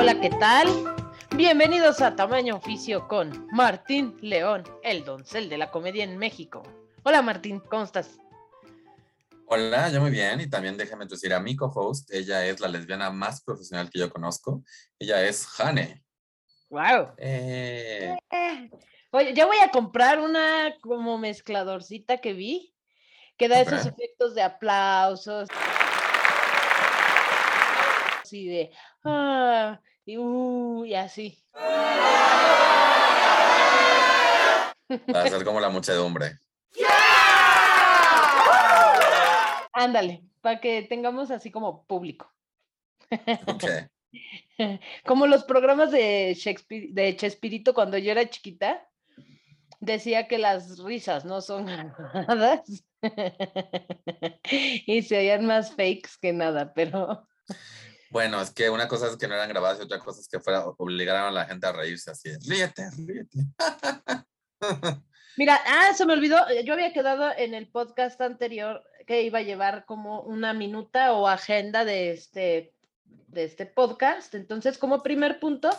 Hola, ¿qué tal? Bienvenidos a Tamaño Oficio con Martín León, el doncel de la comedia en México. Hola Martín, ¿cómo estás? Hola, yo muy bien y también déjame introducir a mi co-host. Ella es la lesbiana más profesional que yo conozco. Ella es Jane. ¡Wow! Eh. Oye, ya voy a comprar una como mezcladorcita que vi, que da esos efectos de aplausos. Así de, ah, y, uh, y así. Va a ser como la muchedumbre. Ándale, para que tengamos así como público. Como los programas de Shakespeare, de Chespirito cuando yo era chiquita, decía que las risas no son nada y se oían más fakes que nada, pero... Bueno, es que una cosa es que no eran grabadas y otra cosa es que fuera, obligaron a la gente a reírse así. Ríete, ríete. Mira, ah, se me olvidó, yo había quedado en el podcast anterior que iba a llevar como una minuta o agenda de este, de este podcast. Entonces, como primer punto,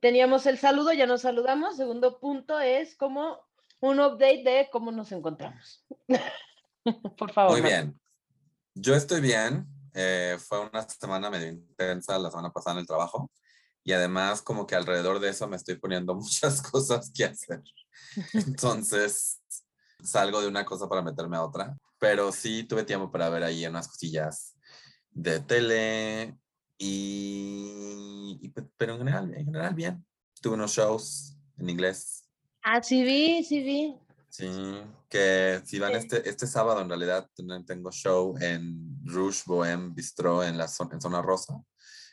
teníamos el saludo, ya nos saludamos. Segundo punto es como un update de cómo nos encontramos. Por favor. Muy bien. Yo estoy bien. Eh, fue una semana medio intensa la semana pasada en el trabajo. Y además, como que alrededor de eso me estoy poniendo muchas cosas que hacer. Entonces, salgo de una cosa para meterme a otra pero sí tuve tiempo para ver ahí unas cosillas de tele y, pero en general, en general bien. Tuve unos shows en inglés. Ah, sí vi, sí vi. Sí, que si van este, este sábado en realidad tengo show en Rouge Bohem Bistro en la zona, en zona rosa.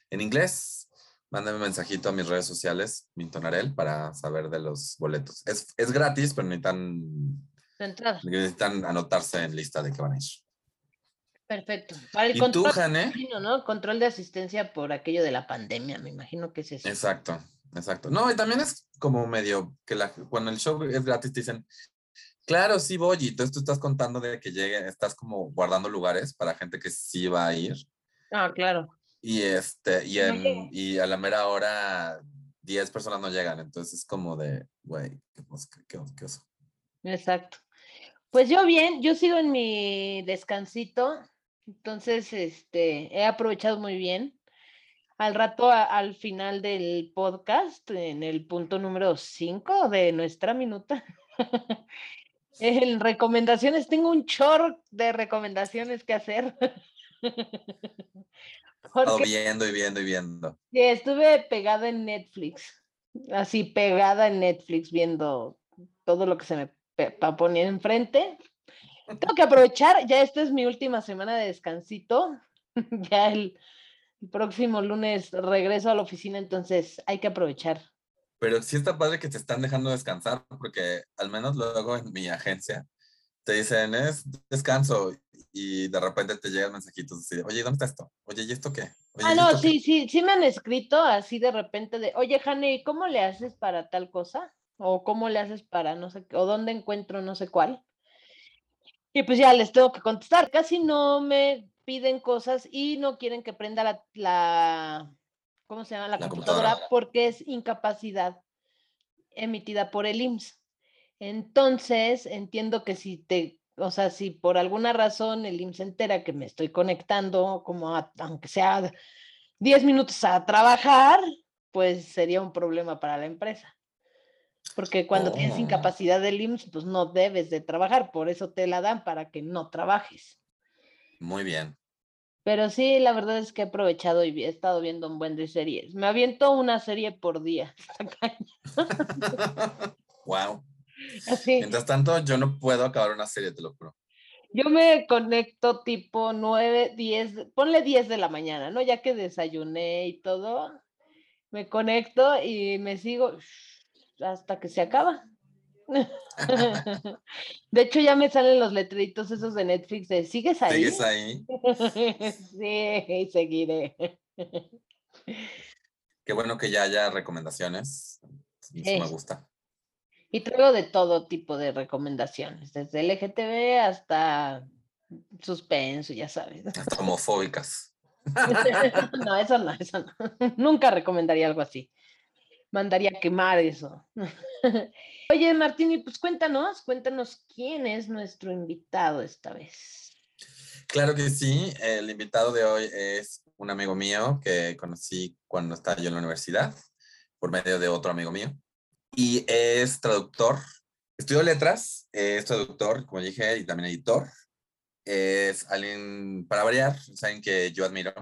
En inglés, mándame un mensajito a mis redes sociales, Mintonarel, para saber de los boletos. Es, es gratis, pero ni tan entrada. Necesitan anotarse en lista de que van a ir. Perfecto. Para el ¿Y control, tú, Jane? ¿no? Control de asistencia por aquello de la pandemia, me imagino que es eso. Exacto, exacto. No, y también es como medio que la, cuando el show es gratis te dicen, claro, sí voy, y entonces tú estás contando de que llegue, estás como guardando lugares para gente que sí va a ir. Ah, claro. Y, este, y, en, y a la mera hora 10 personas no llegan, entonces es como de, güey, qué, qué, qué oso. Exacto. Pues yo bien, yo sigo en mi descansito, entonces este, he aprovechado muy bien. Al rato, al final del podcast, en el punto número 5 de nuestra minuta, en recomendaciones, tengo un short de recomendaciones que hacer. Porque, viendo y viendo y viendo. Estuve pegada en Netflix, así pegada en Netflix, viendo todo lo que se me poner enfrente. Tengo que aprovechar, ya esta es mi última semana de descansito. ya el, próximo lunes regreso a la oficina, entonces hay que aprovechar. Pero sí está padre que te están dejando descansar, porque al menos luego en mi agencia te dicen es descanso y de repente te llegan mensajitos así, oye, ¿dónde está esto? Oye, ¿y esto qué? ah, no, sí, sí, sí me han escrito así de repente de, oye, Jane, ¿cómo le haces para tal cosa? o cómo le haces para no sé, o dónde encuentro no sé cuál. Y pues ya les tengo que contestar. Casi no me piden cosas y no quieren que prenda la, la ¿cómo se llama? La, computadora, porque es incapacidad emitida por el IMSS. Entonces, entiendo que si te, o sea, si por alguna razón el IMSS entera que me estoy conectando, como aunque sea 10 minutos a trabajar, pues sería un problema para la empresa porque cuando tienes oh. incapacidad del IMSS, pues no debes de trabajar, por eso te la dan para que no trabajes. Muy bien. Pero sí, la verdad es que he aprovechado y he estado viendo un buen de series. Me aviento una serie por día. wow. Mientras tanto, yo no puedo acabar una serie, te lo juro. Yo me conecto tipo 9, 10, ponle 10 de la mañana, ¿no? Ya que desayuné y todo, me conecto y me sigo hasta que se acaba. De hecho, ya me salen los letreritos esos de Netflix de ¿sigues ahí? ¿Sigues ahí? sí, seguiré. Qué bueno que ya haya recomendaciones. me gusta. Y traigo de todo tipo de recomendaciones, desde LGTB hasta suspenso, ya sabes. Hasta homofóbicas. no, eso no, eso no. Nunca recomendaría algo así. Mandaría a quemar eso. Oye, Martín, pues cuéntanos, cuéntanos quién es nuestro invitado esta vez. Claro que sí, el invitado de hoy es un amigo mío que conocí cuando estaba yo en la universidad, por medio de otro amigo mío, y es traductor. Estudió letras, es traductor, como dije, y también editor. Es alguien, para variar, es alguien que yo admiro,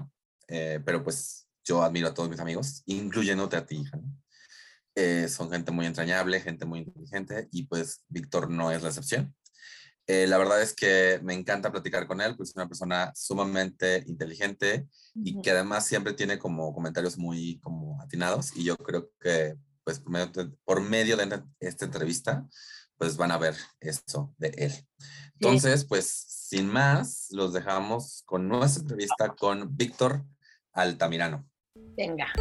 eh, pero pues yo admiro a todos mis amigos, incluyéndote a ti, hija. Eh, son gente muy entrañable, gente muy inteligente, y pues Víctor no es la excepción. Eh, la verdad es que me encanta platicar con él, pues es una persona sumamente inteligente y que además siempre tiene como comentarios muy como atinados y yo creo que pues por medio de, esta entrevista pues van a ver eso de él. Entonces, pues sin más, los dejamos con nuestra entrevista con Víctor Altamirano. Venga.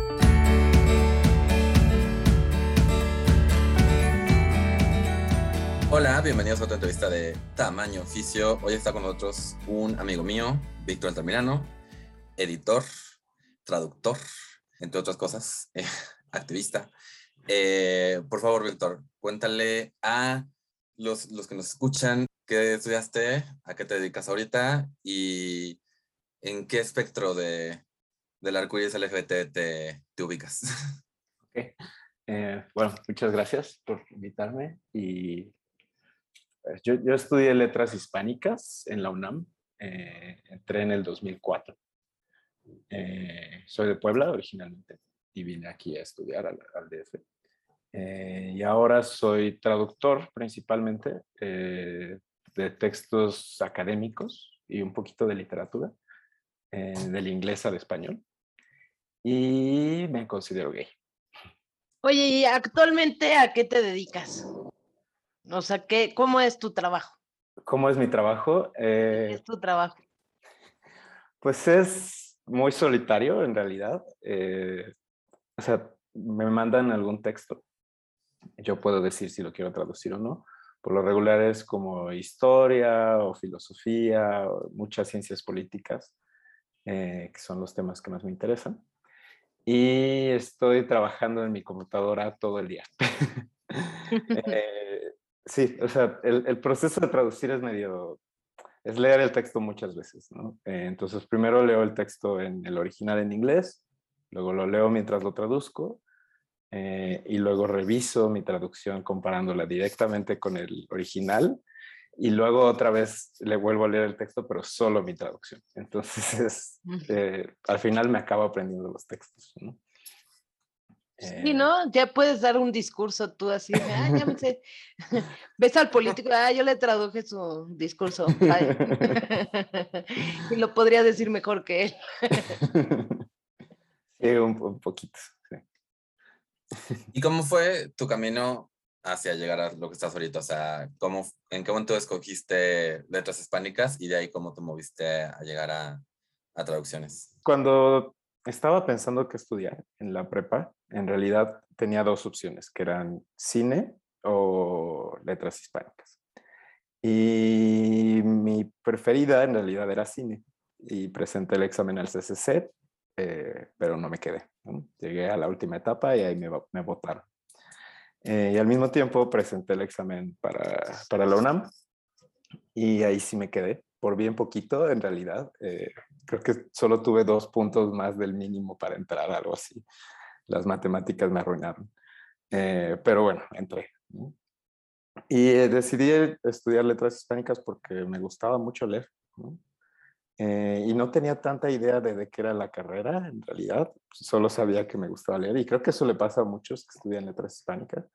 Hola, bienvenidos a otra entrevista de Tamaño Oficio. Hoy está con nosotros un amigo mío, Víctor Altamirano, editor, traductor, entre otras cosas, eh, activista. Eh, por favor, Víctor, cuéntale a los, los que nos escuchan qué estudiaste, a qué te dedicas ahorita y en qué espectro de, del arcoíris LGBT te, ubicas. Okay. Eh, bueno, muchas gracias por invitarme y yo, yo, estudié letras hispánicas en la UNAM, eh, entré en el 2004. Eh, soy de Puebla originalmente y vine aquí a estudiar al, DF. Eh, y ahora soy traductor principalmente de textos académicos y un poquito de literatura, del inglés al español. Y me considero gay. Oye, ¿y actualmente a qué te dedicas? O sea, ¿qué, ¿cómo es tu trabajo? ¿Cómo es mi trabajo? ¿Qué es tu trabajo? Pues es muy solitario en realidad. Eh, o sea, me mandan algún texto. Yo puedo decir si lo quiero traducir o no. Por lo regular es como historia o filosofía, o muchas ciencias políticas, eh, que son los temas que más me interesan. Y estoy trabajando en mi computadora todo el día. eh, Sí, o sea, el, el, proceso de traducir es medio, es leer el texto muchas veces, ¿no? Eh, entonces, primero leo el texto en el original en inglés, luego lo leo mientras lo traduzco, eh, y luego reviso mi traducción comparándola directamente con el original, y luego otra vez le vuelvo a leer el texto, pero solo mi traducción. Entonces, eh, al final me acabo aprendiendo los textos, ¿no? Sí, eh, ¿no? Ya puedes dar un discurso tú así, ah, ya me sé. Ves al político, ah, yo le traduje su discurso. y lo podría decir mejor que él. sí, un, poquito. ¿Y cómo fue tu camino hacia llegar a lo que estás ahorita? O sea, ¿cómo, ¿en qué momento escogiste letras hispánicas y de ahí cómo te moviste a llegar a, a traducciones? Cuando estaba pensando qué estudiar en la prepa. En realidad tenía dos opciones, que eran cine o letras hispánicas. Y mi preferida en realidad era cine. Y presenté el examen al CCC, eh, pero no me quedé. Llegué a la última etapa y ahí me, me votaron. Eh, y al mismo tiempo presenté el examen para, para la UNAM y ahí sí me quedé por bien poquito, en realidad. Eh, creo que solo tuve dos puntos más del mínimo para entrar, algo así. Las matemáticas me arruinaron. Eh, pero bueno, entré. Y eh, decidí estudiar letras hispánicas porque me gustaba mucho leer. y no tenía tanta idea de, de qué era la carrera, en realidad. Solo sabía que me gustaba leer. Y creo que eso le pasa a muchos que estudian letras hispánicas.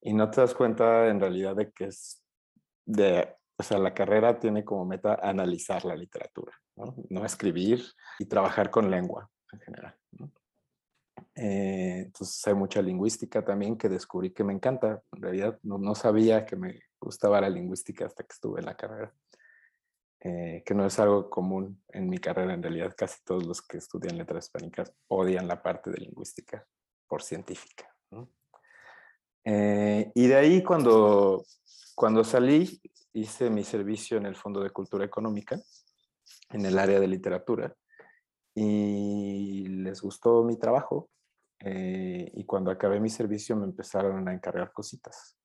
Y no te das cuenta en realidad de que es de o sea, la carrera tiene como meta analizar la literatura, no, escribir y trabajar con lengua en general. Eh, entonces hay mucha lingüística también que descubrí que me encanta. En realidad no, no sabía que me gustaba la lingüística hasta que estuve en la carrera. Eh, que no es algo común en mi carrera. En realidad casi todos los que estudian letras hispánicas odian la parte de lingüística por científica. Eh, y de ahí cuando, cuando salí hice mi servicio en el Fondo de Cultura Económica, en el área de literatura, y les gustó mi trabajo. Eh, y cuando acabé mi servicio me empezaron a encargar cositas,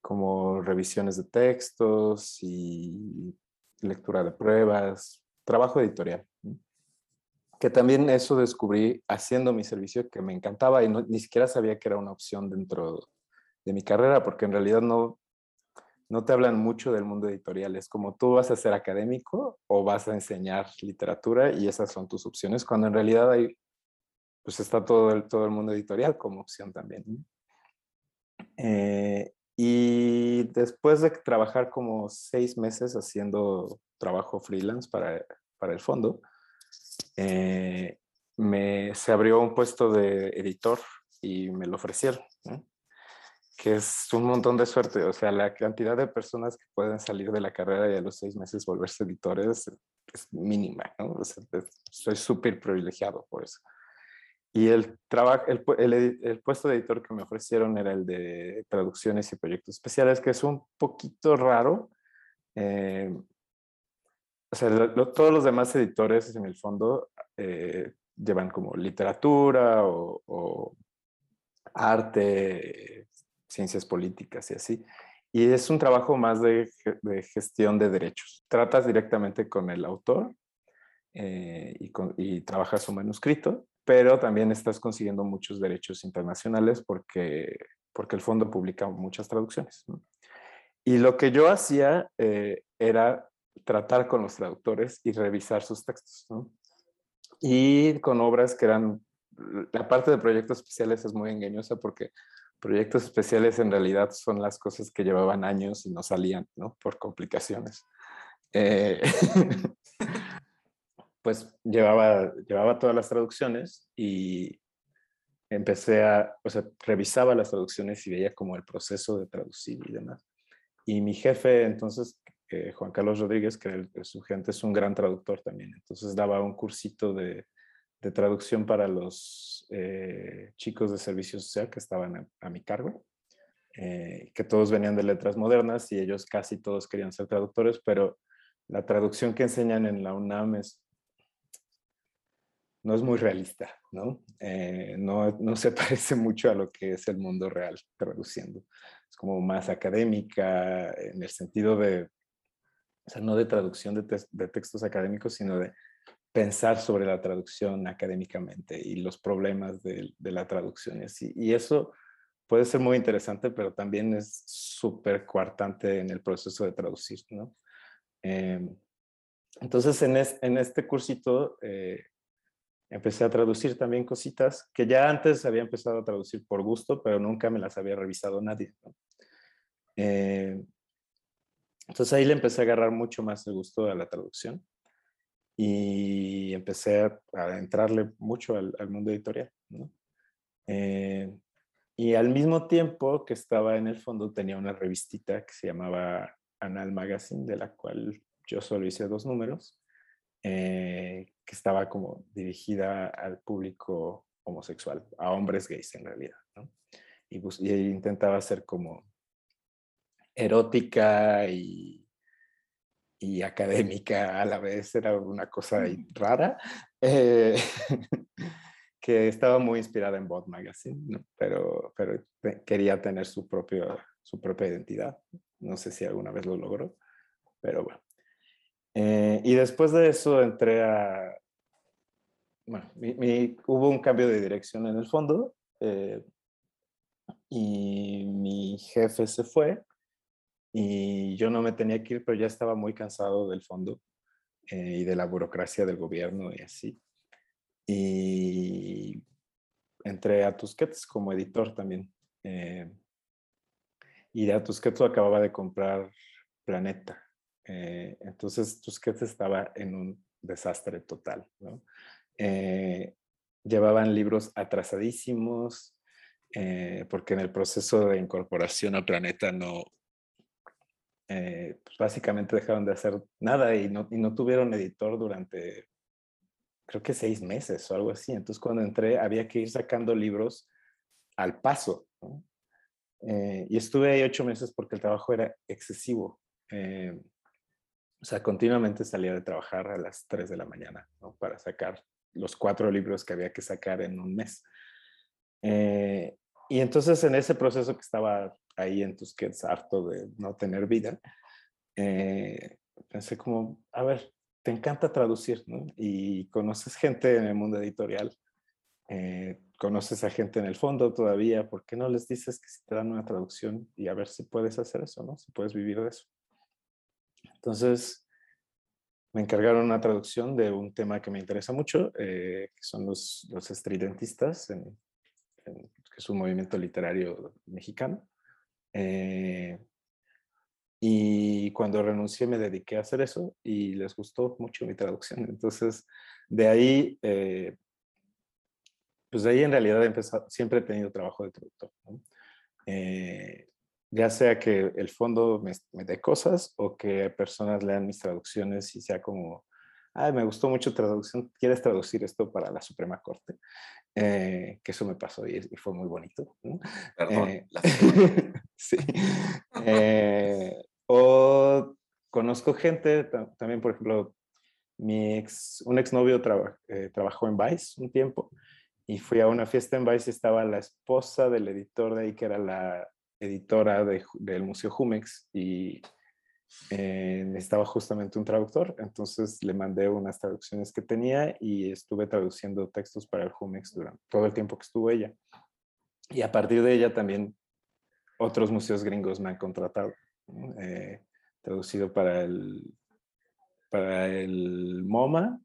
como revisiones de textos y lectura de pruebas, trabajo editorial. Que también eso descubrí haciendo mi servicio que me encantaba y no- ni siquiera sabía que era una opción dentro de mi carrera, porque en realidad no, no te hablan mucho del mundo editorial. Es como tú vas a ser académico o vas a enseñar literatura y esas son tus opciones, cuando en realidad hay, pues está todo el, todo el mundo editorial como opción también. Eh, y después de trabajar como seis meses haciendo trabajo freelance para, para el fondo, eh, me, se abrió un puesto de editor y me lo ofrecieron, ¿no? que es un montón de suerte. O sea, la cantidad de personas que pueden salir de la carrera y a los seis meses volverse editores es mínima. ¿no? O sea, es- soy súper privilegiado por eso. Y el, trabajo, el, el el puesto de editor que me ofrecieron era el de traducciones y proyectos especiales, que es un poquito raro. Eh, o sea, lo- todos los demás editores en el fondo eh, llevan como literatura o, o arte, ciencias políticas y así. Y es un trabajo más de, de gestión de derechos. Tratas directamente con el autor eh, y, con- y trabajas su manuscrito, pero también estás consiguiendo muchos derechos internacionales porque, porque el fondo publica muchas traducciones. Y lo que yo hacía eh, era tratar con los traductores y revisar sus textos. ¿no? Y con obras que eran, la parte de proyectos especiales es muy engañosa porque proyectos especiales en realidad son las cosas que llevaban años y no salían, ¿no? Por complicaciones. Eh, pues llevaba, llevaba todas las traducciones y empecé a, o sea, revisaba las traducciones y veía como el proceso de traducir y demás. Y mi jefe, entonces, eh, Juan Carlos Rodríguez, que su gente es un gran traductor también, entonces daba un cursito de, de traducción para los eh, chicos de servicio social que estaban a, a mi cargo, eh, que todos venían de letras modernas y ellos casi todos querían ser traductores, pero la traducción que enseñan en la UNAM es no es muy realista, ¿no? Eh, no, se parece mucho a lo que es el mundo real traduciendo. Es como más académica en el sentido de, o sea, no de traducción de, textos académicos, sino de pensar sobre la traducción académicamente y los problemas de, la traducción. Y, así. y eso puede ser muy interesante, pero también es súper coartante en el proceso de traducir, ¿no? Em, entonces, en, es- en este cursito eh, empecé a traducir también cositas que ya antes había empezado a traducir por gusto, pero nunca me las había revisado nadie. ¿no? Eh, entonces ahí le empecé a agarrar mucho más el gusto a la traducción y empecé a, a entrarle mucho al, al mundo editorial. ¿no? Eh, y al mismo tiempo que estaba en el fondo tenía una revistita que se llamaba Anal Magazine, de la cual yo solo hice dos números, eh, que estaba como dirigida al público homosexual, a hombres gays en realidad. ¿no? Y, bus- y intentaba ser como erótica y, y académica a la vez, era una cosa rara, eh, que estaba muy inspirada en Bot Magazine, ¿no? pero, pero te- quería tener su, propio, su propia identidad. No sé si alguna vez lo logró, pero bueno. Eh, y después de eso entré a... Bueno, hubo un cambio de dirección en el fondo eh, y mi jefe se fue y yo no me tenía que ir, pero ya estaba muy cansado del fondo eh, y de la burocracia del gobierno y así. Y entré a Tusquets como editor también. y a Tusquets acababa de comprar Planeta. Eh, entonces Tusquets estaba en un desastre total. ¿no? Eh, llevaban libros atrasadísimos, eh, porque en el proceso de incorporación al planeta no, eh, pues básicamente dejaron de hacer nada y no, y no tuvieron editor durante, creo que seis meses o algo así. Entonces cuando entré había que ir sacando libros al paso. ¿no? Eh, y estuve ahí ocho meses porque el trabajo era excesivo. O sea, continuamente salía de trabajar a las 3 de la mañana para sacar los cuatro libros que había que sacar en un mes. Eh, y entonces en ese proceso que estaba ahí en Tusquets, harto de no tener vida, eh, pensé como, a ver, te encanta traducir, ¿no? Y conoces gente en el mundo editorial, eh, conoces a gente en el fondo todavía, ¿por qué no les dices que si te dan una traducción y a ver si puedes hacer eso, ¿no? Si puedes vivir de eso. Entonces, me encargaron una traducción de un tema que me interesa mucho, eh, que son los, los estridentistas, en, que es un movimiento literario mexicano. Eh, y cuando renuncié me dediqué a hacer eso y les gustó mucho mi traducción. Entonces, de ahí, eh, pues de ahí en realidad he empezado, siempre he tenido trabajo de traductor. Eh, ya sea que el fondo me, me dé cosas o que personas lean mis traducciones y sea como, ay, me gustó mucho traducción, ¿quieres traducir esto para la Suprema Corte? Eh, que eso me pasó y, fue muy bonito. Perdón. Eh, sí. Eh, o conozco gente, también por ejemplo, mi ex, un exnovio trabajó en Vice un tiempo y fui a una fiesta en Vice y estaba la esposa del editor de ahí, que era la editora del Museo Jumex y eh, necesitaba justamente un traductor, entonces le mandé unas traducciones que tenía y estuve traduciendo textos para el Jumex durante todo el tiempo que estuvo ella. Y a partir de ella también otros museos gringos me han contratado, eh, traducido para el, para el MoMA,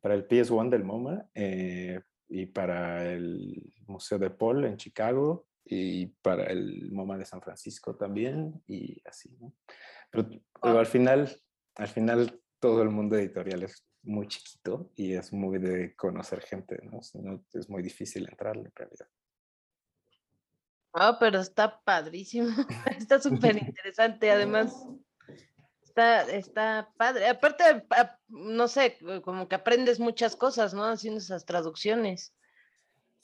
para el PS1 del MoMA eh, y para el Museo de Paul en Chicago y para el MoMA de San Francisco también y así. ¿no? Pero, ah. al final, al final todo el mundo editorial es muy chiquito y es muy de conocer gente, ¿no? es muy difícil entrar en realidad. Ah, pero está padrísimo, está súper interesante, además está, está padre. Aparte, no sé, como que aprendes muchas cosas, ¿no? Haciendo esas traducciones.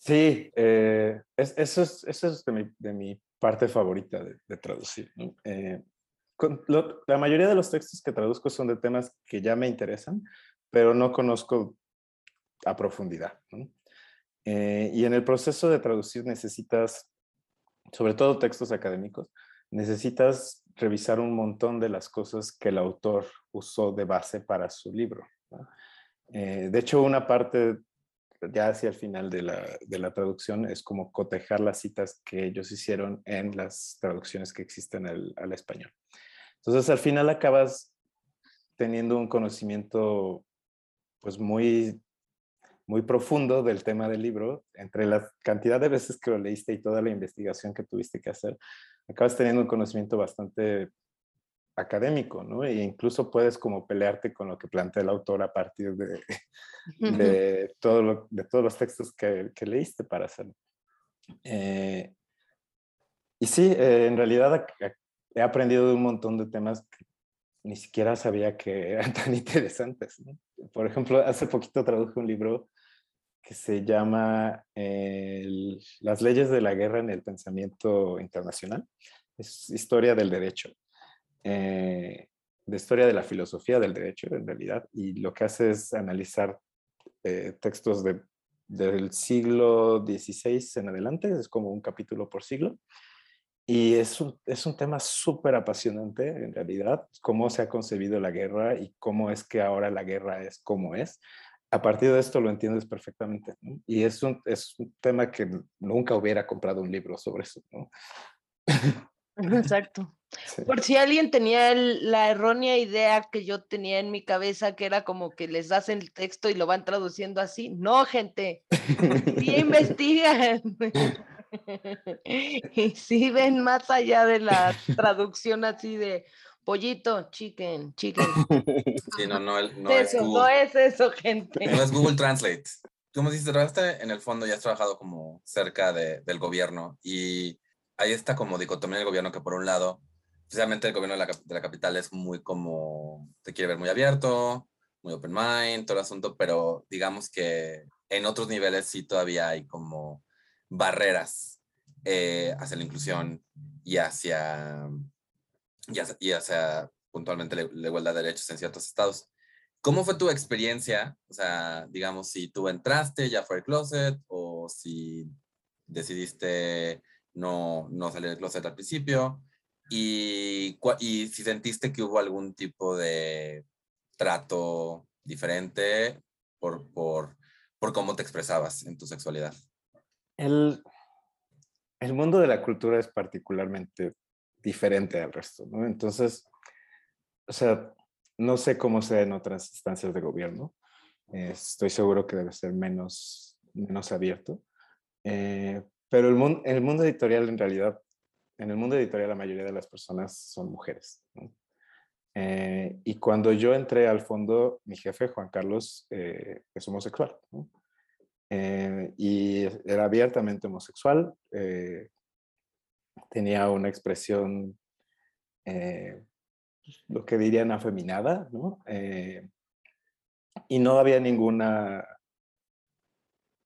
Sí, eh, eso es, eso es de, mi, parte favorita de, traducir. Eh, la mayoría de los textos que traduzco son de temas que ya me interesan, pero no conozco a profundidad. Eh, y en el proceso de traducir necesitas, sobre todo textos académicos, necesitas revisar un montón de las cosas que el autor usó de base para su libro. de hecho, una parte ya hacia el final de la, de la, traducción es como cotejar las citas que ellos hicieron en las traducciones que existen al, al español. Entonces, al final acabas teniendo un conocimiento pues muy, muy profundo del tema del libro, entre la cantidad de veces que lo leíste y toda la investigación que tuviste que hacer, acabas teniendo un conocimiento bastante académico, ¿no? E incluso puedes como pelearte con lo que plantea el autor a partir de, de, todo de todos los textos que, que leíste para hacerlo. Eh, y sí, eh, en realidad he aprendido de un montón de temas que ni siquiera sabía que eran tan interesantes. Por ejemplo, hace poquito traduje un libro que se llama Las leyes de la guerra en el pensamiento internacional. Es historia del derecho eh, de historia de la filosofía del derecho, en realidad, y lo que hace es analizar eh, textos de, del siglo XVI en adelante, es como un capítulo por siglo, y es un, es un tema súper apasionante, en realidad, cómo se ha concebido la guerra y cómo es que ahora la guerra es como es. A partir de esto lo entiendes perfectamente. Y es un, es un tema que nunca hubiera comprado un libro sobre eso. ¿no? Exacto. Por si alguien tenía la errónea idea que yo tenía en mi cabeza, que era como que les hacen el texto y lo van traduciendo así. No, gente. Sí investigan. y sí ven más allá de la traducción así de pollito, chicken, chicken. Sí, no, no, no es, eso, no es eso, gente. No es Google Translate. Como dices, trabajaste en el fondo y has trabajado como cerca del gobierno y hay esta como dicotomía del gobierno que por un lado, precisamente el gobierno de la, la capital es muy como, te quiere ver muy abierto, muy open mind, todo el asunto, pero digamos que en otros niveles sí todavía hay como barreras eh, hacia la inclusión y hacia, y hacia, puntualmente la, igualdad de derechos en ciertos estados. ¿Cómo fue tu experiencia? O sea, digamos, si tú entraste ya fue el closet o si decidiste no, no salir del closet al principio y, y si sentiste que hubo algún tipo de trato diferente por, por, por cómo te expresabas en tu sexualidad. El, el mundo de la cultura es particularmente diferente al resto, ¿no? Entonces, o sea, no sé cómo sea en otras instancias de gobierno. estoy seguro que debe ser menos, menos abierto. Eh, pero el mundo, el mundo editorial, en realidad, en el mundo editorial la mayoría de las personas son mujeres. Eh, y cuando yo entré al fondo, mi jefe, Juan Carlos, eh, es homosexual. y era abiertamente homosexual. tenía una expresión lo que dirían afeminada, ¿no? Eh, y no había ninguna,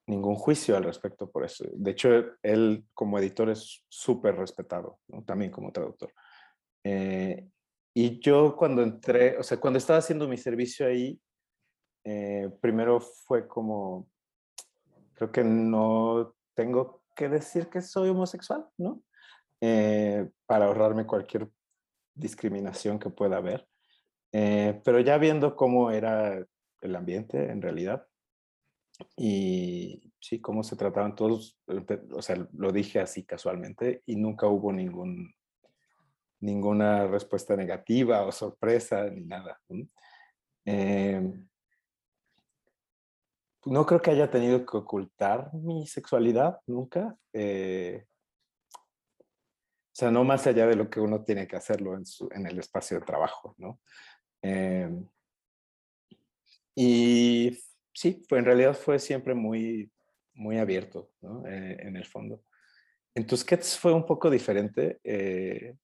ningún juicio al respecto por eso. De hecho, él como editor es súper respetado, también como traductor. Eh, y yo cuando entré, o sea, cuando estaba haciendo mi servicio ahí, eh, primero fue como, creo que no tengo que decir que soy homosexual, ¿no? para ahorrarme cualquier discriminación que pueda haber. Eh, pero ya viendo cómo era el ambiente en realidad y sí, cómo se trataban todos, o sea, lo dije así casualmente y nunca hubo ningún, ninguna respuesta negativa o sorpresa ni nada. Eh, no creo que haya tenido que ocultar mi sexualidad nunca. Eh, o sea, no más allá de lo que uno tiene que hacerlo en, su, en el espacio de trabajo, ¿no? Em, y sí, fue, en realidad fue siempre muy, muy abierto, ¿no? Eh, en el fondo. En Tusquets fue un poco diferente. Eh,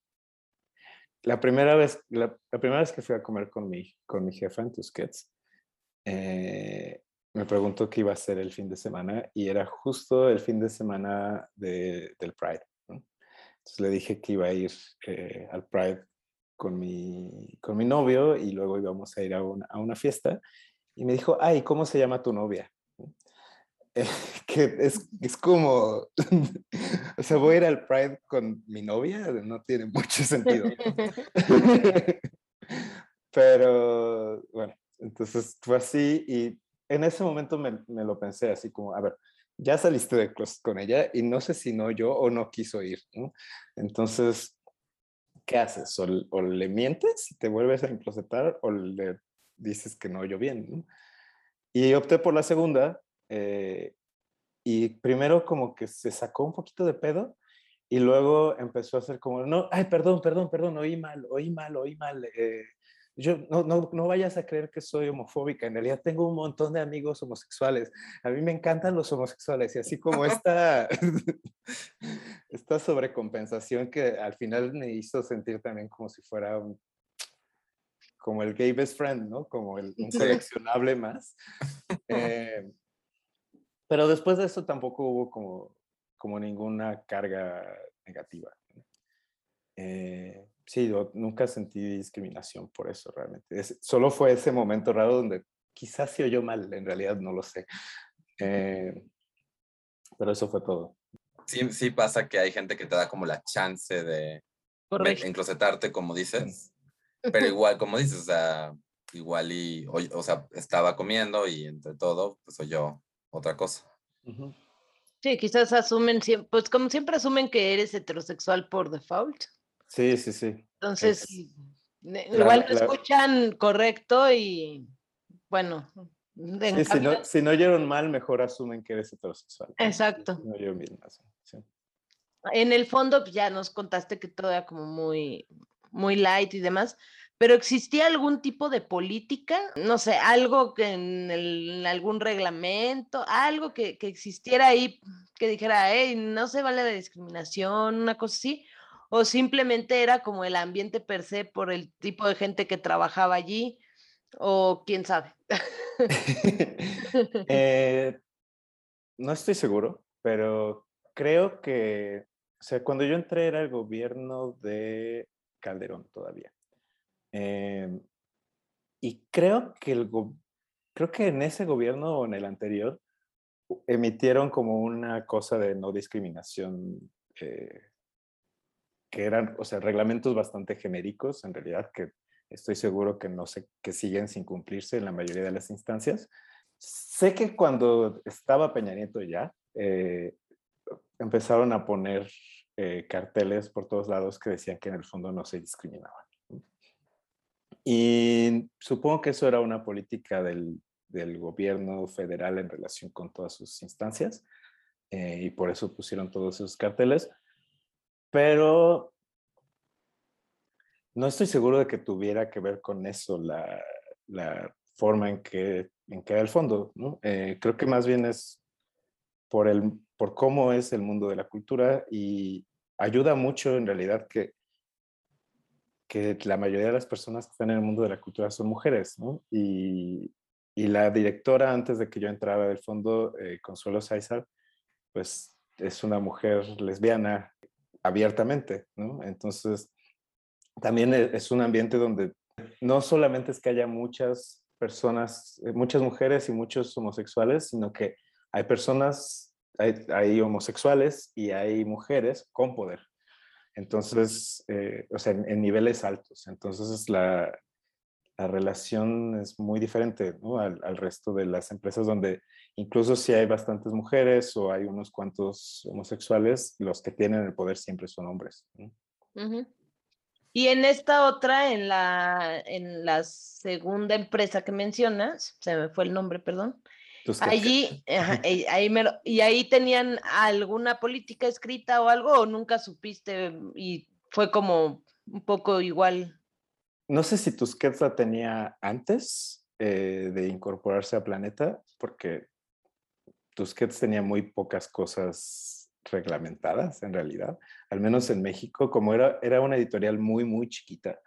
la, primera vez, la, primera vez que fui a comer con mi, con mi jefa en Tusquets, eh, me preguntó qué iba a ser el fin de semana y era justo el fin de semana de, del Pride. Entonces le dije que iba a ir al Pride con mi, con mi novio y luego íbamos a ir a una fiesta. Y me dijo, ay, ¿cómo se llama tu novia? Eh, que es, es como, o sea, voy a ir al Pride con mi novia, no tiene mucho sentido. Pero bueno, entonces fue así y en ese momento me, me, lo pensé así como, a ver, ya saliste de con ella y no sé si no yo o no quiso ir. Entonces, ¿qué haces? O, le mientes, te vuelves a enclosetar o le dices que no yo bien. Y opté por la segunda. Eh, y primero como que se sacó un poquito de pedo y luego empezó a hacer como, no, ay, perdón, perdón, perdón, oí mal, oí mal, oí mal. Eh, yo no, no, no, vayas a creer que soy homofóbica, en realidad tengo un montón de amigos homosexuales, a mí me encantan los homosexuales y así como esta, esta sobrecompensación que al final me hizo sentir también como si fuera un, como el gay best friend, ¿no? Como el, un seleccionable más. Eh, pero después de eso tampoco hubo como, como ninguna carga negativa. Eh, sí, nunca sentí discriminación por eso realmente. solo fue ese momento raro donde quizás se oyó mal, en realidad no lo sé. Eh, pero eso fue todo. Sí, sí pasa que hay gente que te da como la chance de enclosetarte, como dices. Pero igual, como dices, o sea, igual y, o, sea, estaba comiendo y entre todo, pues oyó otra cosa. Sí, quizás asumen, pues como siempre asumen que eres heterosexual por default. Sí, sí, sí. Entonces, igual lo escuchan correcto y bueno. Sí, si, no, si no oyeron mal, mejor asumen que eres heterosexual. Exacto. No En el fondo, pues, ya nos contaste que todo era como muy, muy light y demás, pero ¿existía algún tipo de política? No sé, algo que en, algún reglamento, algo que, que, existiera ahí que dijera, hey, no se vale la discriminación, una cosa así, o simplemente era como el ambiente per se por el tipo de gente que trabajaba allí, o quién sabe. Eh, no estoy seguro, pero creo que, o sea, cuando yo entré era el gobierno de Calderón todavía. Em, y creo que, el creo que en ese gobierno o en el anterior emitieron como una cosa de no discriminación, eh, que eran, o sea, reglamentos bastante genéricos, en realidad, que estoy seguro que no sé, que siguen sin cumplirse en la mayoría de las instancias. Sé que cuando estaba Peña Nieto ya, eh, empezaron a poner eh, carteles por todos lados que decían que en el fondo no se discriminaban. Y supongo que eso era una política del, del gobierno federal en relación con todas sus instancias eh, y por eso pusieron todos esos carteles. Pero no estoy seguro de que tuviera que ver con eso la, la forma en que, en que era el fondo. Eh, creo que más bien es por, el, por cómo es el mundo de la cultura y ayuda mucho en realidad que que la mayoría de las personas que están en el mundo de la cultura son mujeres, ¿no? Y, y la directora, antes de que yo entrara del fondo, eh, Consuelo César, pues es una mujer lesbiana abiertamente, ¿no? Entonces, también e, es un ambiente donde no solamente es que haya muchas personas, eh, muchas mujeres y muchos homosexuales, sino que hay personas, hay, hay homosexuales y hay mujeres con poder, entonces, eh, o sea, en, niveles altos. Entonces, la, la relación es muy diferente ¿no? al, al, resto de las empresas donde incluso si hay bastantes mujeres o hay unos cuantos homosexuales, los que tienen el poder siempre son hombres. Y en esta otra, en la, en la segunda empresa que mencionas, se me fue el nombre, perdón, Allí, ajá, ahí me lo, y ahí tenían alguna política escrita o algo, o nunca supiste y fue como un poco igual. No sé si Tusquets la tenía antes eh, de incorporarse a Planeta, porque Tusquets tenía muy pocas cosas reglamentadas en realidad, al menos en México, como era, era una editorial muy, muy chiquita.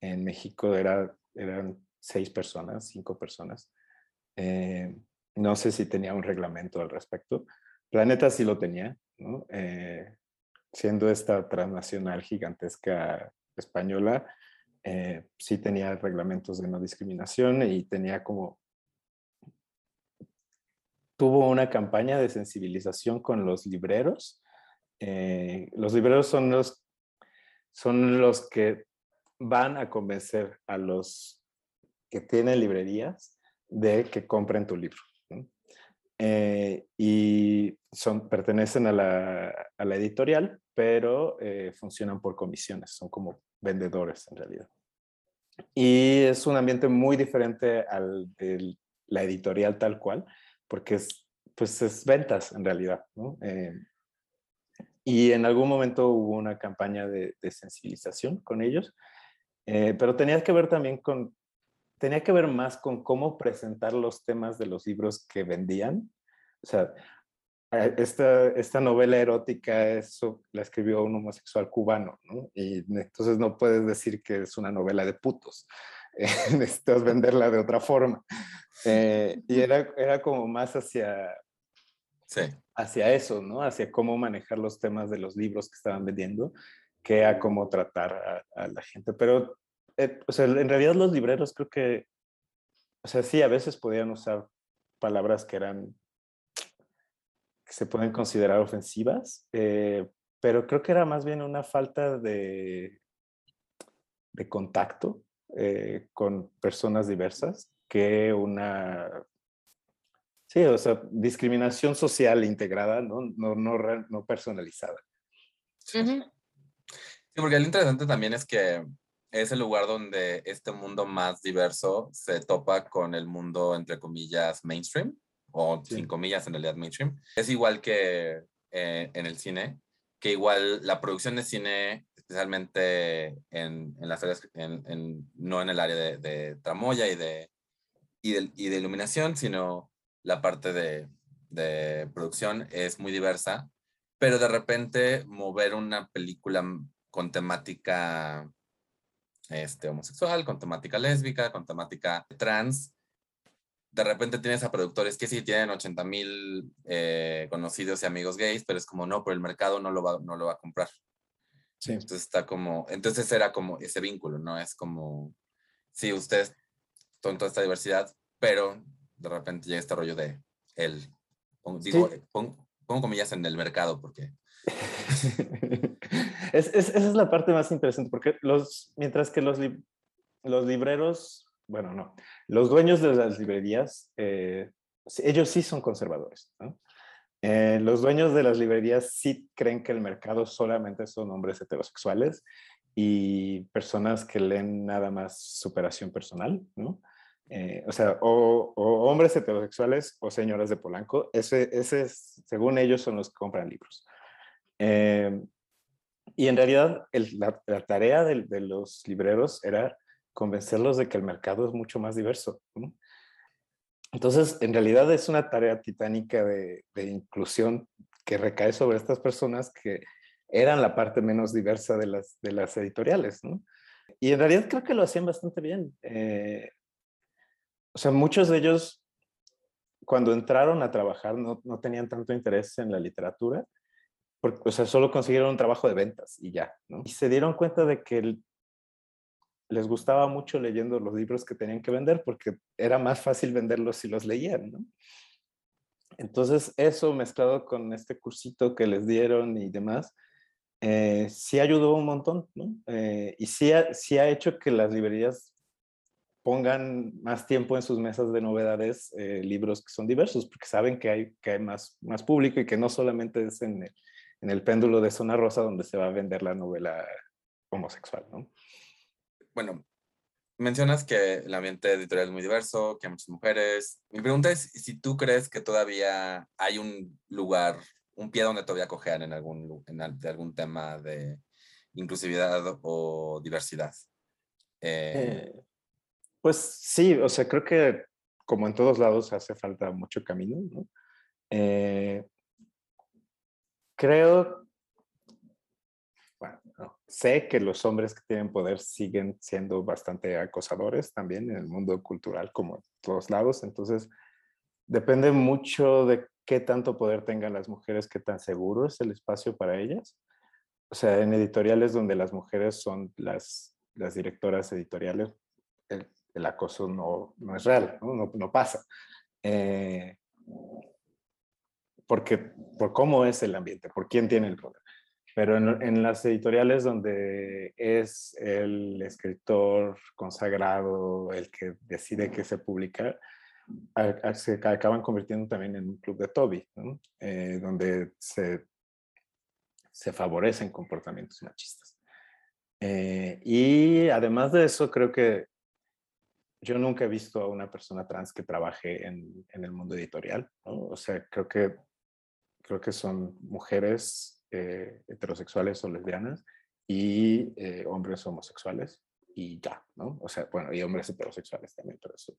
En México era, eran seis personas, cinco personas. Eh, no sé si tenía un reglamento al respecto. Planeta sí lo tenía, eh, siendo esta transnacional gigantesca española, eh, sí tenía reglamentos de no discriminación y tenía como... Tuvo una campaña de sensibilización con los libreros. Eh, los libreros son los, son los que van a convencer a los que tienen librerías de que compren tu libro. Eh, y son, pertenecen a la, a la editorial, pero eh, funcionan por comisiones, son como vendedores en realidad. Y es un ambiente muy diferente al de la editorial tal cual, porque es, pues es ventas en realidad. ¿no? Eh, y en algún momento hubo una campaña de, de sensibilización con ellos, eh, pero tenía que ver también con tenía que ver más con cómo presentar los temas de los libros que vendían. O sea, eh, esta, esta novela erótica eso la escribió un homosexual cubano, ¿no? Y entonces no puedes decir que es una novela de putos. Eh, necesitas venderla de otra forma. Eh, y era, era como más hacia, sí. hacia eso, ¿no? Hacia cómo manejar los temas de los libros que estaban vendiendo, que a cómo tratar a, a la gente. Pero eh, o sea, en realidad los libreros creo que, o sea, sí, a veces podían usar palabras que eran, que se pueden considerar ofensivas, eh, pero creo que era más bien una falta de, de contacto eh, con personas diversas que una, sí, o sea, discriminación social integrada, no, no, no, no personalizada. Sí. Porque lo interesante también es que es el lugar donde este mundo más diverso se topa con el mundo, entre comillas, mainstream, o sí. sin comillas, en realidad mainstream. Es igual que eh, en el cine, que igual la producción de cine, especialmente en, en las áreas, en, en, no en el área de, de tramoya y de, y de, y de iluminación, sino la parte de, de producción es muy diversa, pero de repente mover una película con temática este, homosexual, con temática lésbica, con temática trans. De repente tienes a productores que sí tienen 80 mil eh, conocidos y amigos gays, pero es como no, pero el mercado no lo va, no lo va a comprar. Sí. Entonces está como, entonces era como ese vínculo, ¿no? Es como, sí, ustedes con toda esta diversidad, pero de repente llega este rollo de él. Digo, pongo, comillas en el mercado porque... es, es, esa es la parte más interesante, porque los, mientras que los, los libreros, bueno, no, los dueños de las librerías, eh, ellos sí son conservadores. Eh, los dueños de las librerías sí creen que el mercado solamente son hombres heterosexuales y personas que leen nada más superación personal, ¿no? Eh, o sea, o, hombres heterosexuales o señoras de Polanco, ese, ese según ellos son los que compran libros. Eh, y en realidad la, tarea de, de, los libreros era convencerlos de que el mercado es mucho más diverso. Entonces, en realidad es una tarea titánica de, inclusión que recae sobre estas personas que eran la parte menos diversa de las, de las editoriales, ¿no? Y en realidad creo que lo hacían bastante bien. Eh, o sea, muchos de ellos, cuando entraron a trabajar, no, no tenían tanto interés en la literatura, porque, o sea, solo consiguieron un trabajo de ventas y ya, ¿no? Y se dieron cuenta de que el, les gustaba mucho leyendo los libros que tenían que vender porque era más fácil venderlos si los leían, ¿no? Entonces, eso mezclado con este cursito que les dieron y demás, eh, sí ayudó un montón, ¿no? Eh, y sí ha, sí ha hecho que las librerías pongan más tiempo en sus mesas de novedades eh, libros que son diversos, porque saben que hay, que hay más, más público y que no solamente es en el, en el péndulo de Zona Rosa donde se va a vender la novela homosexual, ¿no? bueno, mencionas que el ambiente editorial es muy diverso, que hay muchas mujeres. Mi pregunta es si tú crees que todavía hay un lugar, un pie donde todavía cojean en algún, en algún tema de inclusividad o diversidad. Eh, eh, pues sí, o sea, creo que como en todos lados hace falta mucho camino, ¿no? Eh, creo sé que los hombres que tienen poder siguen siendo bastante acosadores también en el mundo cultural como en todos lados. Entonces, depende mucho de qué tanto poder tengan las mujeres, qué tan seguro es el espacio para ellas. O sea, en editoriales donde las mujeres son las, las directoras editoriales, el, acoso no, no, es real, no, no, pasa. Eh, porque, por cómo es el ambiente, por quién tiene el poder. Pero en, las editoriales donde es el escritor consagrado el que decide qué se publica, se acaban convirtiendo también en un club de Toby, eh, donde se, se favorecen comportamientos machistas. Eh, y además de eso, creo que yo nunca he visto a una persona trans que trabaje en, en el mundo editorial. O sea, creo que, creo que son mujeres eh, heterosexuales o lesbianas y eh, hombres homosexuales y ya, ¿no? O sea, bueno, y hombres heterosexuales también, pero eso,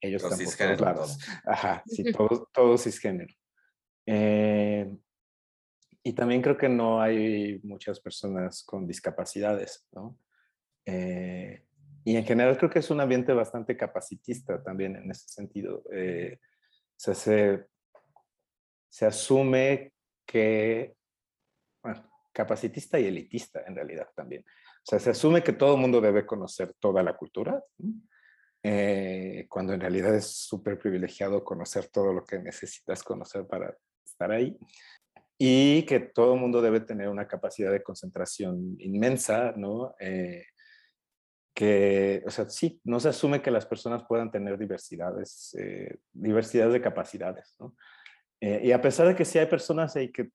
ellos están por todos lados. Ajá, sí, todos, todos cisgénero. Eh, y también creo que no hay muchas personas con discapacidades, ¿no? Y en general creo que es un ambiente bastante capacitista también en ese sentido. Eh, se, se asume que bueno, capacitista y elitista en realidad también. O sea, se asume que todo el mundo debe conocer toda la cultura, eh, cuando en realidad es súper privilegiado conocer todo lo que necesitas conocer para estar ahí. Y que todo el mundo debe tener una capacidad de concentración inmensa, ¿no? Eh, que, o sea, sí, no se asume que las personas puedan tener diversidades, eh, diversidad de capacidades, ¿no? y a pesar de que sí hay personas ahí que,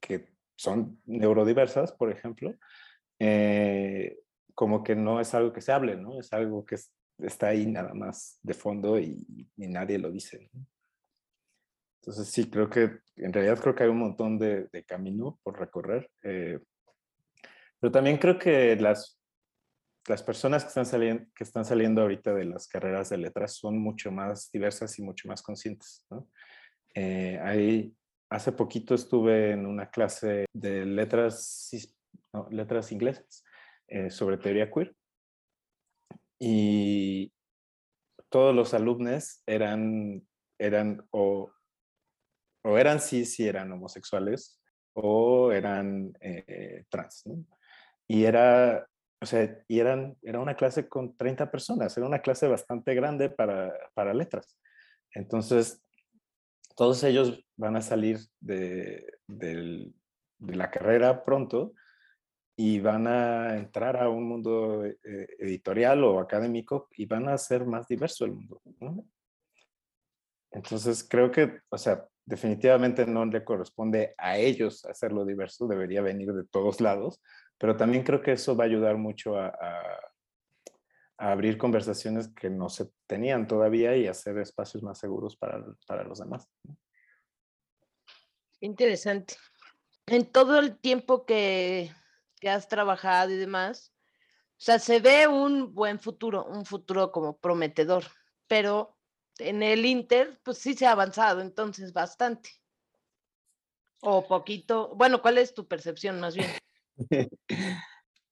que son neurodiversas, por ejemplo, eh, como que no es algo que se hable, ¿no? Es algo que está ahí nada más de fondo y, nadie lo dice. Entonces sí, creo que en realidad creo que hay un montón de, camino por recorrer. Eh, pero también creo que las, las personas que están, saliendo, que están saliendo ahorita de las carreras de letras son mucho más diversas y mucho más conscientes. ¿no? Eh, hay hace poquito estuve en una clase de letras, letras inglesas eh, sobre teoría queer y todos los alumnos eran, eran o, o eran cis si eran homosexuales o eran eh, trans. Y era, o sea, y eran, era una clase con 30 personas, era una clase bastante grande para, para letras. Entonces, todos ellos van a salir de, de la carrera pronto y van a entrar a un mundo eh, editorial o académico y van a ser más diverso el mundo. Entonces, creo que, o sea, definitivamente no le corresponde a ellos hacerlo diverso, debería venir de todos lados, pero también creo que eso va a ayudar mucho a, abrir conversaciones que no se tenían todavía y hacer espacios más seguros para, para los demás. Interesante. En todo el tiempo que, que has trabajado y demás, o sea, se ve un buen futuro, un futuro como prometedor, pero en el Inter, pues sí se ha avanzado entonces bastante. O poquito. Bueno, ¿cuál es tu percepción más bien?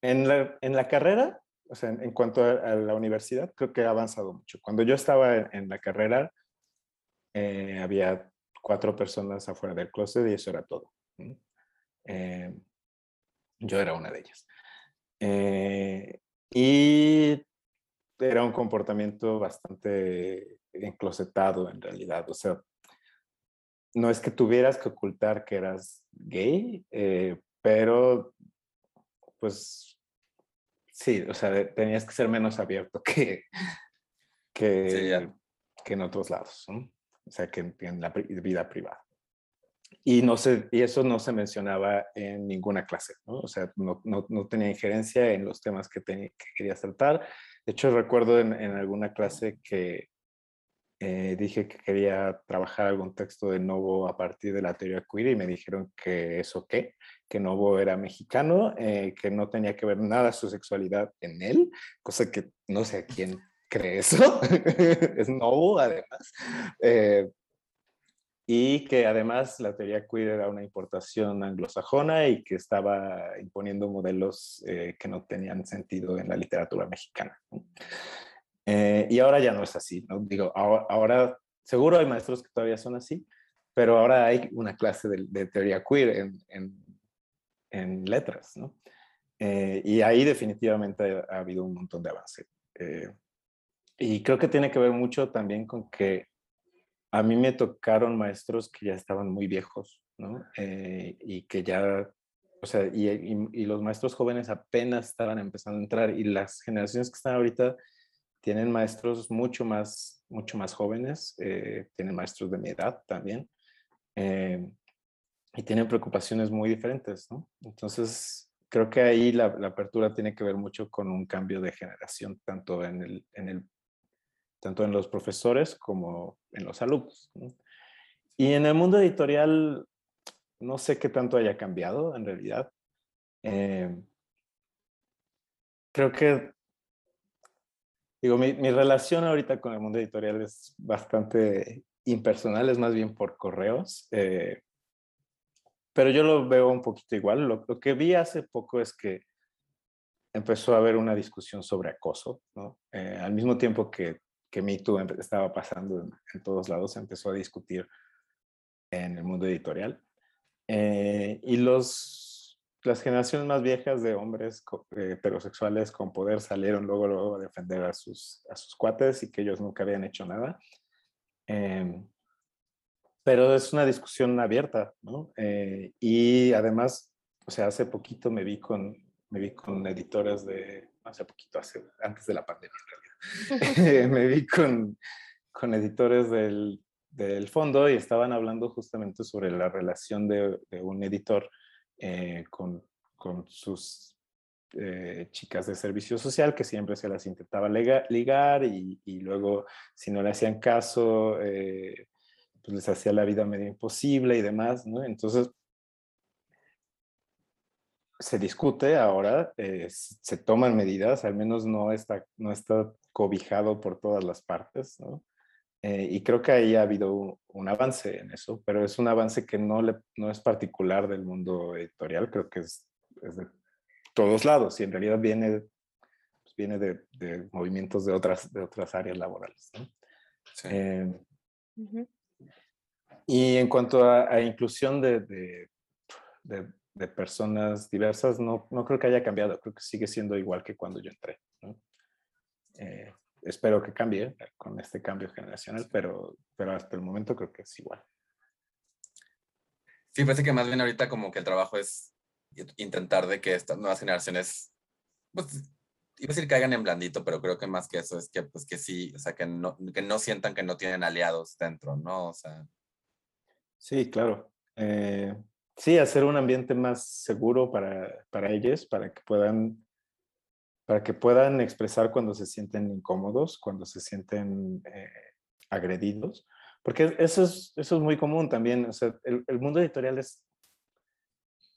en, la, en la carrera, o sea, en, cuanto a, la universidad, creo que ha avanzado mucho. Cuando yo estaba en, la carrera, eh, había cuatro personas afuera del closet y eso era todo. Eh, yo era una de ellas. Eh, y era un comportamiento bastante enclosetado en realidad. O sea, no es que tuvieras que ocultar que eras gay, pero pues sí, o sea, tenías que ser menos abierto que, que, que en otros lados, o sea, que en, la vida privada. Y, no se, y eso no se mencionaba en ninguna clase, ¿no? O sea, no, no, no tenía injerencia en los temas que, tenía, que quería tratar. De hecho, recuerdo en, en alguna clase que eh, dije que quería trabajar algún texto de Novo a partir de la teoría queer y me dijeron que eso qué, que Novo era mexicano, eh, que no tenía que ver nada su sexualidad en él, cosa que no sé a quién cree eso, es Novo además, eh, y que además la teoría queer era una importación anglosajona y que estaba imponiendo modelos que no tenían sentido en la literatura mexicana. Eh, y ahora ya no es así, ¿no? Digo, ahora, seguro hay maestros que todavía son así, pero ahora hay una clase de, teoría queer en, en, en letras, ¿no? Eh, y ahí definitivamente ha, habido un montón de avance. Eh, y creo que tiene que ver mucho también con que a mí me tocaron maestros que ya estaban muy viejos, ¿no? y que ya, o sea, y, y, y, los maestros jóvenes apenas estaban empezando a entrar y las generaciones que están ahorita tienen maestros mucho más, mucho más jóvenes, eh, tienen maestros de mi edad también, eh, y tienen preocupaciones muy diferentes, ¿no? Entonces, creo que ahí la, apertura tiene que ver mucho con un cambio de generación, tanto en, el, tanto en los profesores como en los alumnos. Y en el mundo editorial, no sé qué tanto haya cambiado en realidad. Eh, creo que Digo, mi, mi, relación ahorita con el mundo editorial es bastante impersonal, es más bien por correos, eh, pero yo lo veo un poquito igual. Lo, lo, que vi hace poco es que empezó a haber una discusión sobre acoso, ¿no? Eh, al mismo tiempo que, que Me Too estaba pasando en, en, todos lados, se empezó a discutir en el mundo editorial. Eh, y los las generaciones más viejas de hombres eh, heterosexuales con poder salieron luego, luego a defender a sus, a sus cuates y que ellos nunca habían hecho nada. Em, pero es una discusión abierta, ¿no? Eh, y además, o sea, hace poquito me vi con, me vi con editoras de, hace poquito, hace, antes de la pandemia en realidad, me vi con, con editores del, del fondo y estaban hablando justamente sobre la relación de, de un editor eh, con, con, sus eh, chicas de servicio social que siempre se las intentaba ligar y, y luego si no le hacían caso, eh, pues les hacía la vida medio imposible y demás, ¿no? Entonces, se discute ahora, se toman medidas, al menos no está, no está cobijado por todas las partes, ¿no? Eh, y creo que ahí ha habido un, avance en eso, pero es un avance que no, le, no es particular del mundo editorial, creo que es, es de todos lados y en realidad viene, pues viene de, de, movimientos de otras, de otras áreas laborales. ¿no? Sí. Eh, uh -huh. Y en cuanto a, a inclusión de, de, de personas diversas no, no creo que haya cambiado, creo que sigue siendo igual que cuando yo entré. Eh, espero que cambie con este cambio generacional, pero, pero hasta el momento creo que es igual. Sí, parece que más bien ahorita como que el trabajo es intentar de que estas nuevas generaciones, pues, iba a decir caigan en blandito, pero creo que más que eso es que, pues, que sí, o sea, que no, que no sientan que no tienen aliados dentro, ¿no? O sea. Sí, claro. Eh, sí, hacer un ambiente más seguro para, para ellos, para que puedan para que puedan expresar cuando se sienten incómodos, cuando se sienten eh, agredidos, porque eso es, eso es muy común también. O sea, el, el mundo editorial es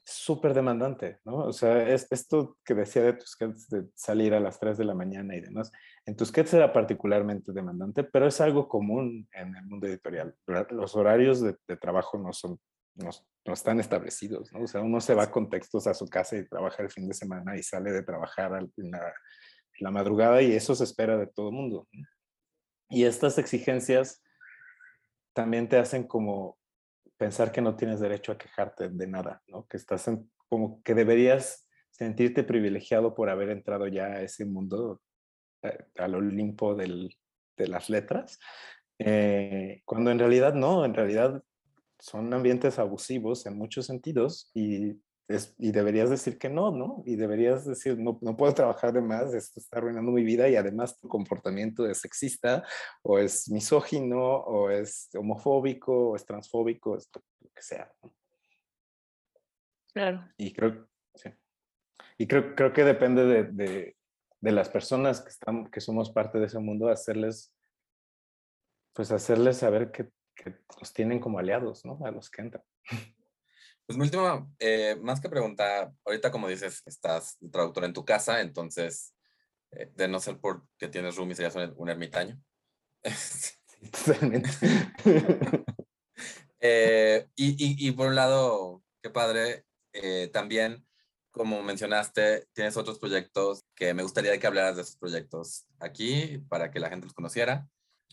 súper demandante, ¿no? O sea, es, esto que decía de Tusquets de salir a las 3 de la mañana y demás, en Tusquets era particularmente demandante, pero es algo común en el mundo editorial. Los horarios de, trabajo no son no, no, están establecidos, ¿no? O sea, uno se va con textos a su casa y trabaja el fin de semana y sale de trabajar en la, la madrugada y eso se espera de todo el mundo. Y estas exigencias también te hacen como pensar que no tienes derecho a quejarte de nada, ¿no? Que estás en, como que deberías sentirte privilegiado por haber entrado ya a ese mundo, eh, al Olimpo de las letras, eh, cuando en realidad no, en realidad son ambientes abusivos en muchos sentidos y, es, y deberías decir que no, ¿no? Y deberías decir, no, no puedo trabajar de más, esto está arruinando mi vida y además tu comportamiento es sexista o es misógino o es homofóbico o es transfóbico, es lo que sea. Claro. Y creo, sí. y creo, creo que depende de, de, de las personas que, están, que somos parte de ese mundo, hacerles, pues hacerles saber que que los tienen como aliados, ¿no? A los que entran. Pues mi última, eh, más que pregunta, ahorita como dices, estás traductor en tu casa, entonces, eh, de no ser porque tienes roomie, serías un, un ermitaño. Totalmente. eh, y, y, y, por un lado, qué padre, eh, también, como mencionaste, tienes otros proyectos que me gustaría que hablaras de esos proyectos aquí para que la gente los conociera.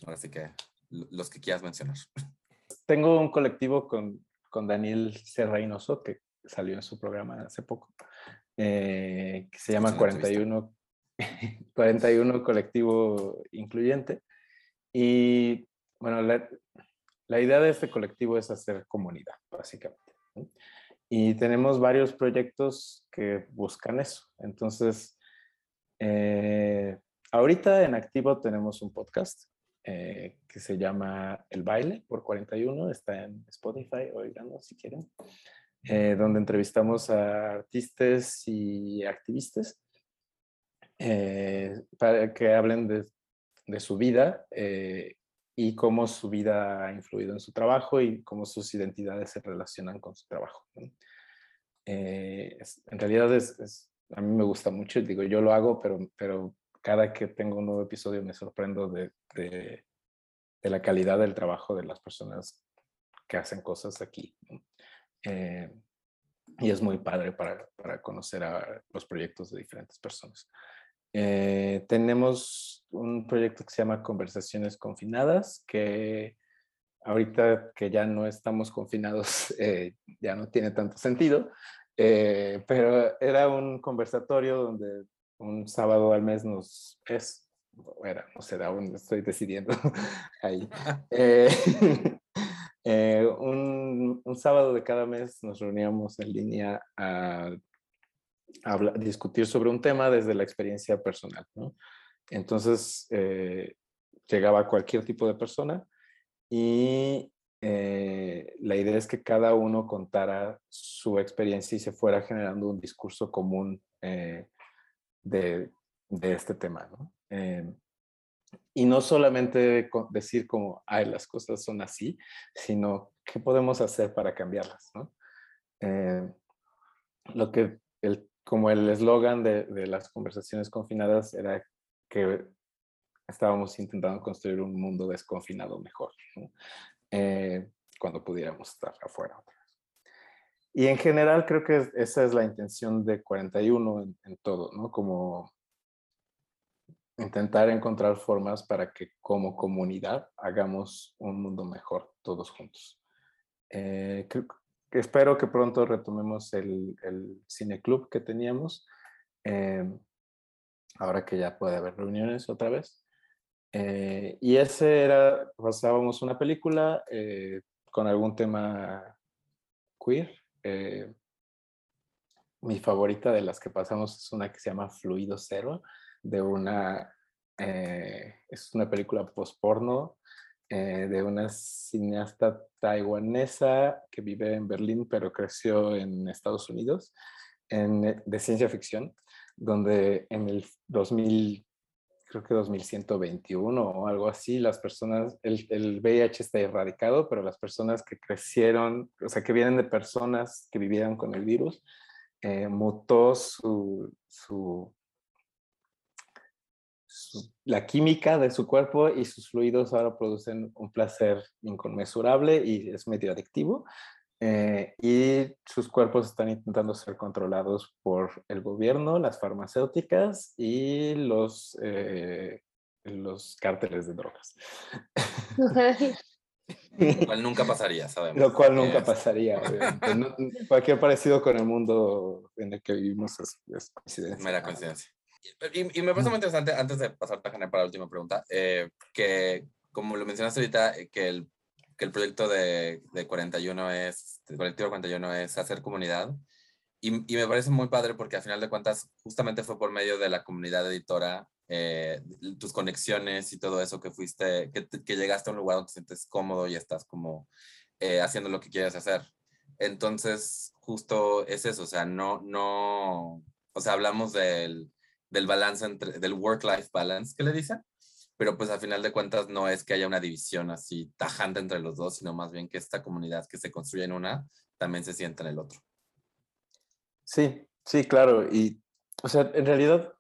Ahora sí que los que quieras mencionar. Tengo un colectivo con, con Daniel Serrainoso, que salió en su programa hace poco, eh, que se llama 41, 41 Colectivo Incluyente. Y bueno, la, la, idea de este colectivo es hacer comunidad, básicamente. Y tenemos varios proyectos que buscan eso. Entonces, eh, ahorita en activo tenemos un podcast eh, que se llama El Baile por 41, está en Spotify, oiganlo si quieren, eh, donde entrevistamos a artistas y activistas eh, para que hablen de, de su vida eh, y cómo su vida ha influido en su trabajo y cómo sus identidades se relacionan con su trabajo. ¿no? Es, en realidad es, es, a mí me gusta mucho, digo, yo lo hago, pero, pero cada que tengo un nuevo episodio me sorprendo de, de, la calidad del trabajo de las personas que hacen cosas aquí. Eh, y es muy padre para, para, conocer a los proyectos de diferentes personas. Eh, tenemos un proyecto que se llama Conversaciones Confinadas, que ahorita que ya no estamos confinados, eh, ya no tiene tanto sentido, pero era un conversatorio donde un sábado al mes nos es, era, no sé, aún estoy decidiendo ahí. Eh, eh, un, un, sábado de cada mes nos reuníamos en línea a, a, discutir sobre un tema desde la experiencia personal, ¿no? Entonces, eh, llegaba cualquier tipo de persona y eh, la idea es que cada uno contara su experiencia y se fuera generando un discurso común eh, de, este tema, ¿no? Eh, y no solamente decir como, ay, las cosas son así, sino qué podemos hacer para cambiarlas, ¿no? Eh, lo que, el, como el eslogan de, de, las conversaciones confinadas era que estábamos intentando construir un mundo desconfinado mejor, eh, cuando pudiéramos estar afuera. Y en general creo que esa es la intención de 41 en, en todo, ¿no? Como intentar encontrar formas para que como comunidad hagamos un mundo mejor todos juntos. Eh, creo, espero que pronto retomemos el, el cine club que teníamos, em, ahora que ya puede haber reuniones otra vez. Eh, y ese era, pasábamos una película eh, con algún tema queer. Eh, mi favorita de las que pasamos es una que se llama Fluido Cero, de una, es una película post-porno de una cineasta taiwanesa que vive en Berlín, pero creció en Estados Unidos, en, de ciencia ficción, donde en el 2000 creo que 2121 o algo así, las personas, el, el, VIH está erradicado, pero las personas que crecieron, o sea, que vienen de personas que vivieron con el virus, eh, mutó su, su, la química de su cuerpo y sus fluidos ahora producen un placer inconmensurable y es medio adictivo. Eh, y sus cuerpos están intentando ser controlados por el gobierno, las farmacéuticas y los, eh, los cárteles de drogas. Lo cual nunca pasaría, sabemos. Lo cual nunca pasaría. cualquier parecido con el mundo en el que vivimos es, coincidencia. Mera coincidencia. Y, me parece muy interesante, antes de pasar a para la última pregunta, eh, que como lo mencionaste ahorita, que el que el proyecto de, de 41 es, el colectivo 41 es hacer comunidad. Y, y, me parece muy padre porque al final de cuentas justamente fue por medio de la comunidad editora, eh, tus conexiones y todo eso que fuiste, que, que, llegaste a un lugar donde te sientes cómodo y estás como eh, haciendo lo que quieres hacer. Entonces, justo es eso, o sea, no, no, o sea, hablamos del, del balance entre, del work-life balance, ¿qué le dicen? Pero pues al final de cuentas no es que haya una división así tajante entre los dos, sino más bien que esta comunidad que se construye en una también se sienta en el otro. Sí, sí, claro. Y, o sea, en realidad,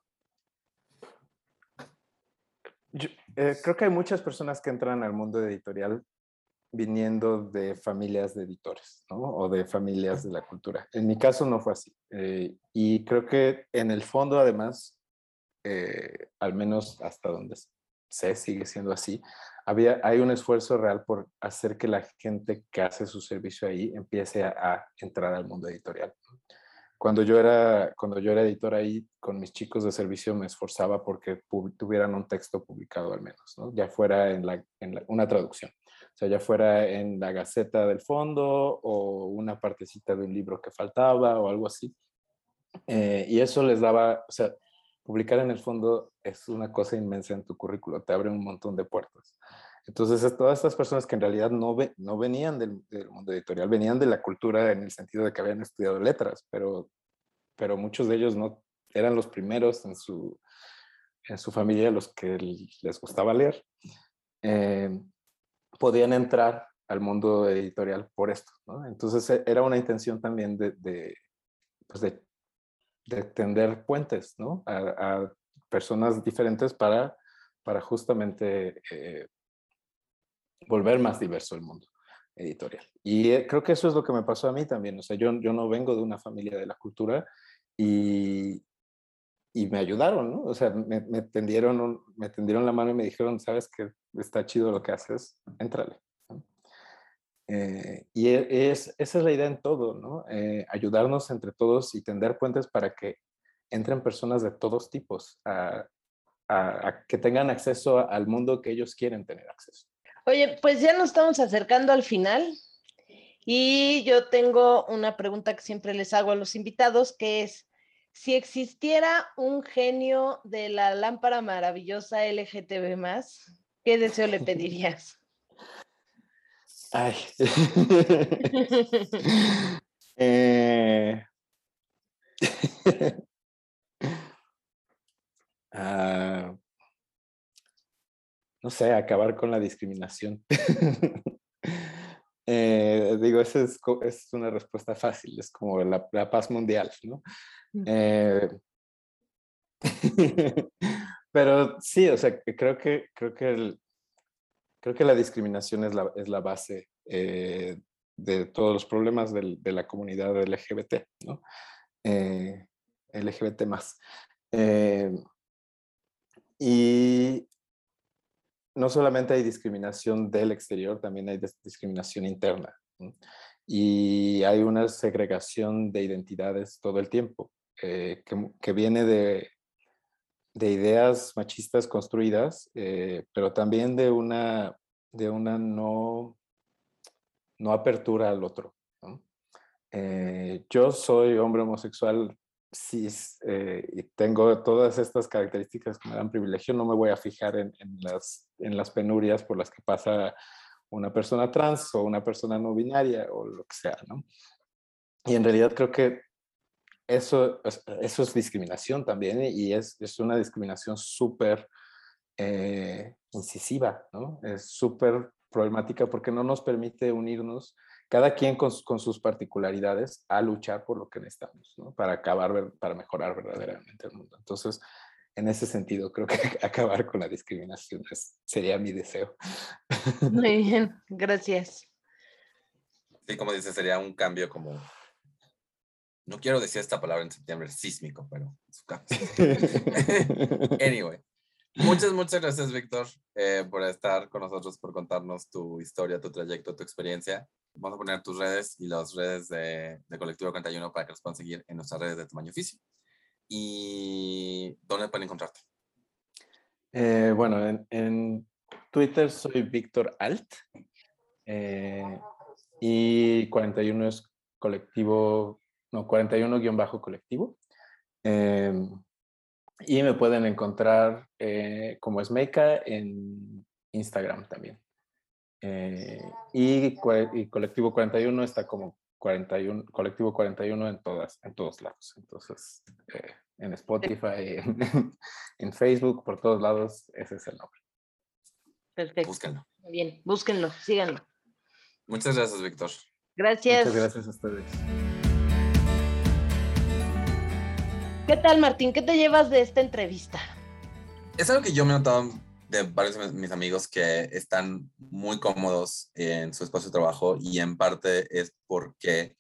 eh, creo que hay muchas personas que entran al mundo editorial viniendo de familias de editores, ¿no? O de familias de la cultura. En mi caso no fue así. Eh, y creo que en el fondo, además, eh, al menos hasta donde sé, sigue siendo así, había, hay un esfuerzo real por hacer que la gente que hace su servicio ahí empiece a, entrar al mundo editorial. Cuando yo, era, cuando yo era editor ahí, con mis chicos de servicio me esforzaba porque tuvieran un texto publicado al menos, ¿no? ya fuera en, la, en una traducción, o sea, ya fuera en la Gaceta del Fondo o una partecita de un libro que faltaba o algo así. Eh, y eso les daba, o sea, publicar en el fondo es una cosa inmensa en tu currículo, te abre un montón de puertas. Entonces, todas estas personas que en realidad no, ve, no venían del, mundo editorial, venían de la cultura en el sentido de que habían estudiado letras, pero, pero muchos de ellos no eran los primeros en su, en su familia los que les gustaba leer, eh, podían entrar al mundo editorial por esto. Entonces, e, era una intención también de, pues de de tender puentes, ¿no? A, personas diferentes para, para justamente eh, volver más diverso el mundo editorial. Y eh, creo que eso es lo que me pasó a mí también. O sea, yo, yo no vengo de una familia de la cultura y, y me ayudaron, ¿no? O sea, me, me, tendieron, me tendieron la mano y me dijeron, sabes que está chido lo que haces, éntrale. Eh, y e, es, esa es la idea en todo, ¿no? Eh, ayudarnos entre todos y tender puentes para que entren personas de todos tipos a, que tengan acceso al mundo que ellos quieren tener acceso. Oye, pues ya nos estamos acercando al final y yo tengo una pregunta que siempre les hago a los invitados, que es, si existiera un genio de la lámpara maravillosa LGTB ¿qué deseo le pedirías? Ay. eh... ah, no sé, acabar con la discriminación. eh, digo, esa es, es, una respuesta fácil, es como la, la paz mundial, ¿no? Eh, pero sí, o sea, creo que, creo que el, Creo que la discriminación es la, es la base eh, de todos los problemas de la comunidad LGBT, ¿no? Eh, LGBT más. Eh, y no solamente hay discriminación del exterior, también hay discriminación interna. y hay una segregación de identidades todo el tiempo, eh, que, viene de, de, ideas machistas construidas, eh, pero también de una, de una no, no apertura al otro. Eh, yo soy hombre homosexual cis y tengo todas estas características que me dan privilegio, no me voy a fijar en, en, las, en las penurias por las que pasa una persona trans o una persona no binaria o lo que sea, ¿no? Y en realidad creo que eso, eso es discriminación también ¿eh? y es, es una discriminación súper eh, incisiva, ¿no? Es súper problemática porque no nos permite unirnos, cada quien con, con, sus particularidades, a luchar por lo que necesitamos, ¿no? Para acabar, para mejorar verdaderamente el mundo. Entonces, en ese sentido, creo que acabar con la discriminación sería mi deseo. Muy bien, gracias. Sí, como dice, sería un cambio como, no quiero decir esta palabra en septiembre, sísmico, pero anyway, muchas, muchas gracias, Víctor, eh, por estar con nosotros, por contarnos tu historia, tu trayecto, tu experiencia. Vamos a poner tus redes y las redes de, de Colectivo 41 para que los puedan seguir en nuestras redes de tamaño físico y dónde pueden encontrarte. Eh, bueno, en, Twitter soy Víctor Alt eh, y 41 es colectivo, no, 41 colectivo. Em, y me pueden encontrar eh, como Esmeika en Instagram también. y, y, Colectivo 41 está como 41, Colectivo 41 en, todas, en todos lados. Entonces, eh, en Spotify, en, Facebook, por todos lados, ese es el nombre. Perfecto. Búsquenlo. Bien, búsquenlo, síganlo. Muchas gracias, Víctor. Gracias. Muchas gracias a ustedes. ¿Qué tal, Martín? ¿Qué te llevas de esta entrevista? Es algo que yo me he notado de varios de mis amigos que están muy cómodos en su espacio de trabajo y en parte es porque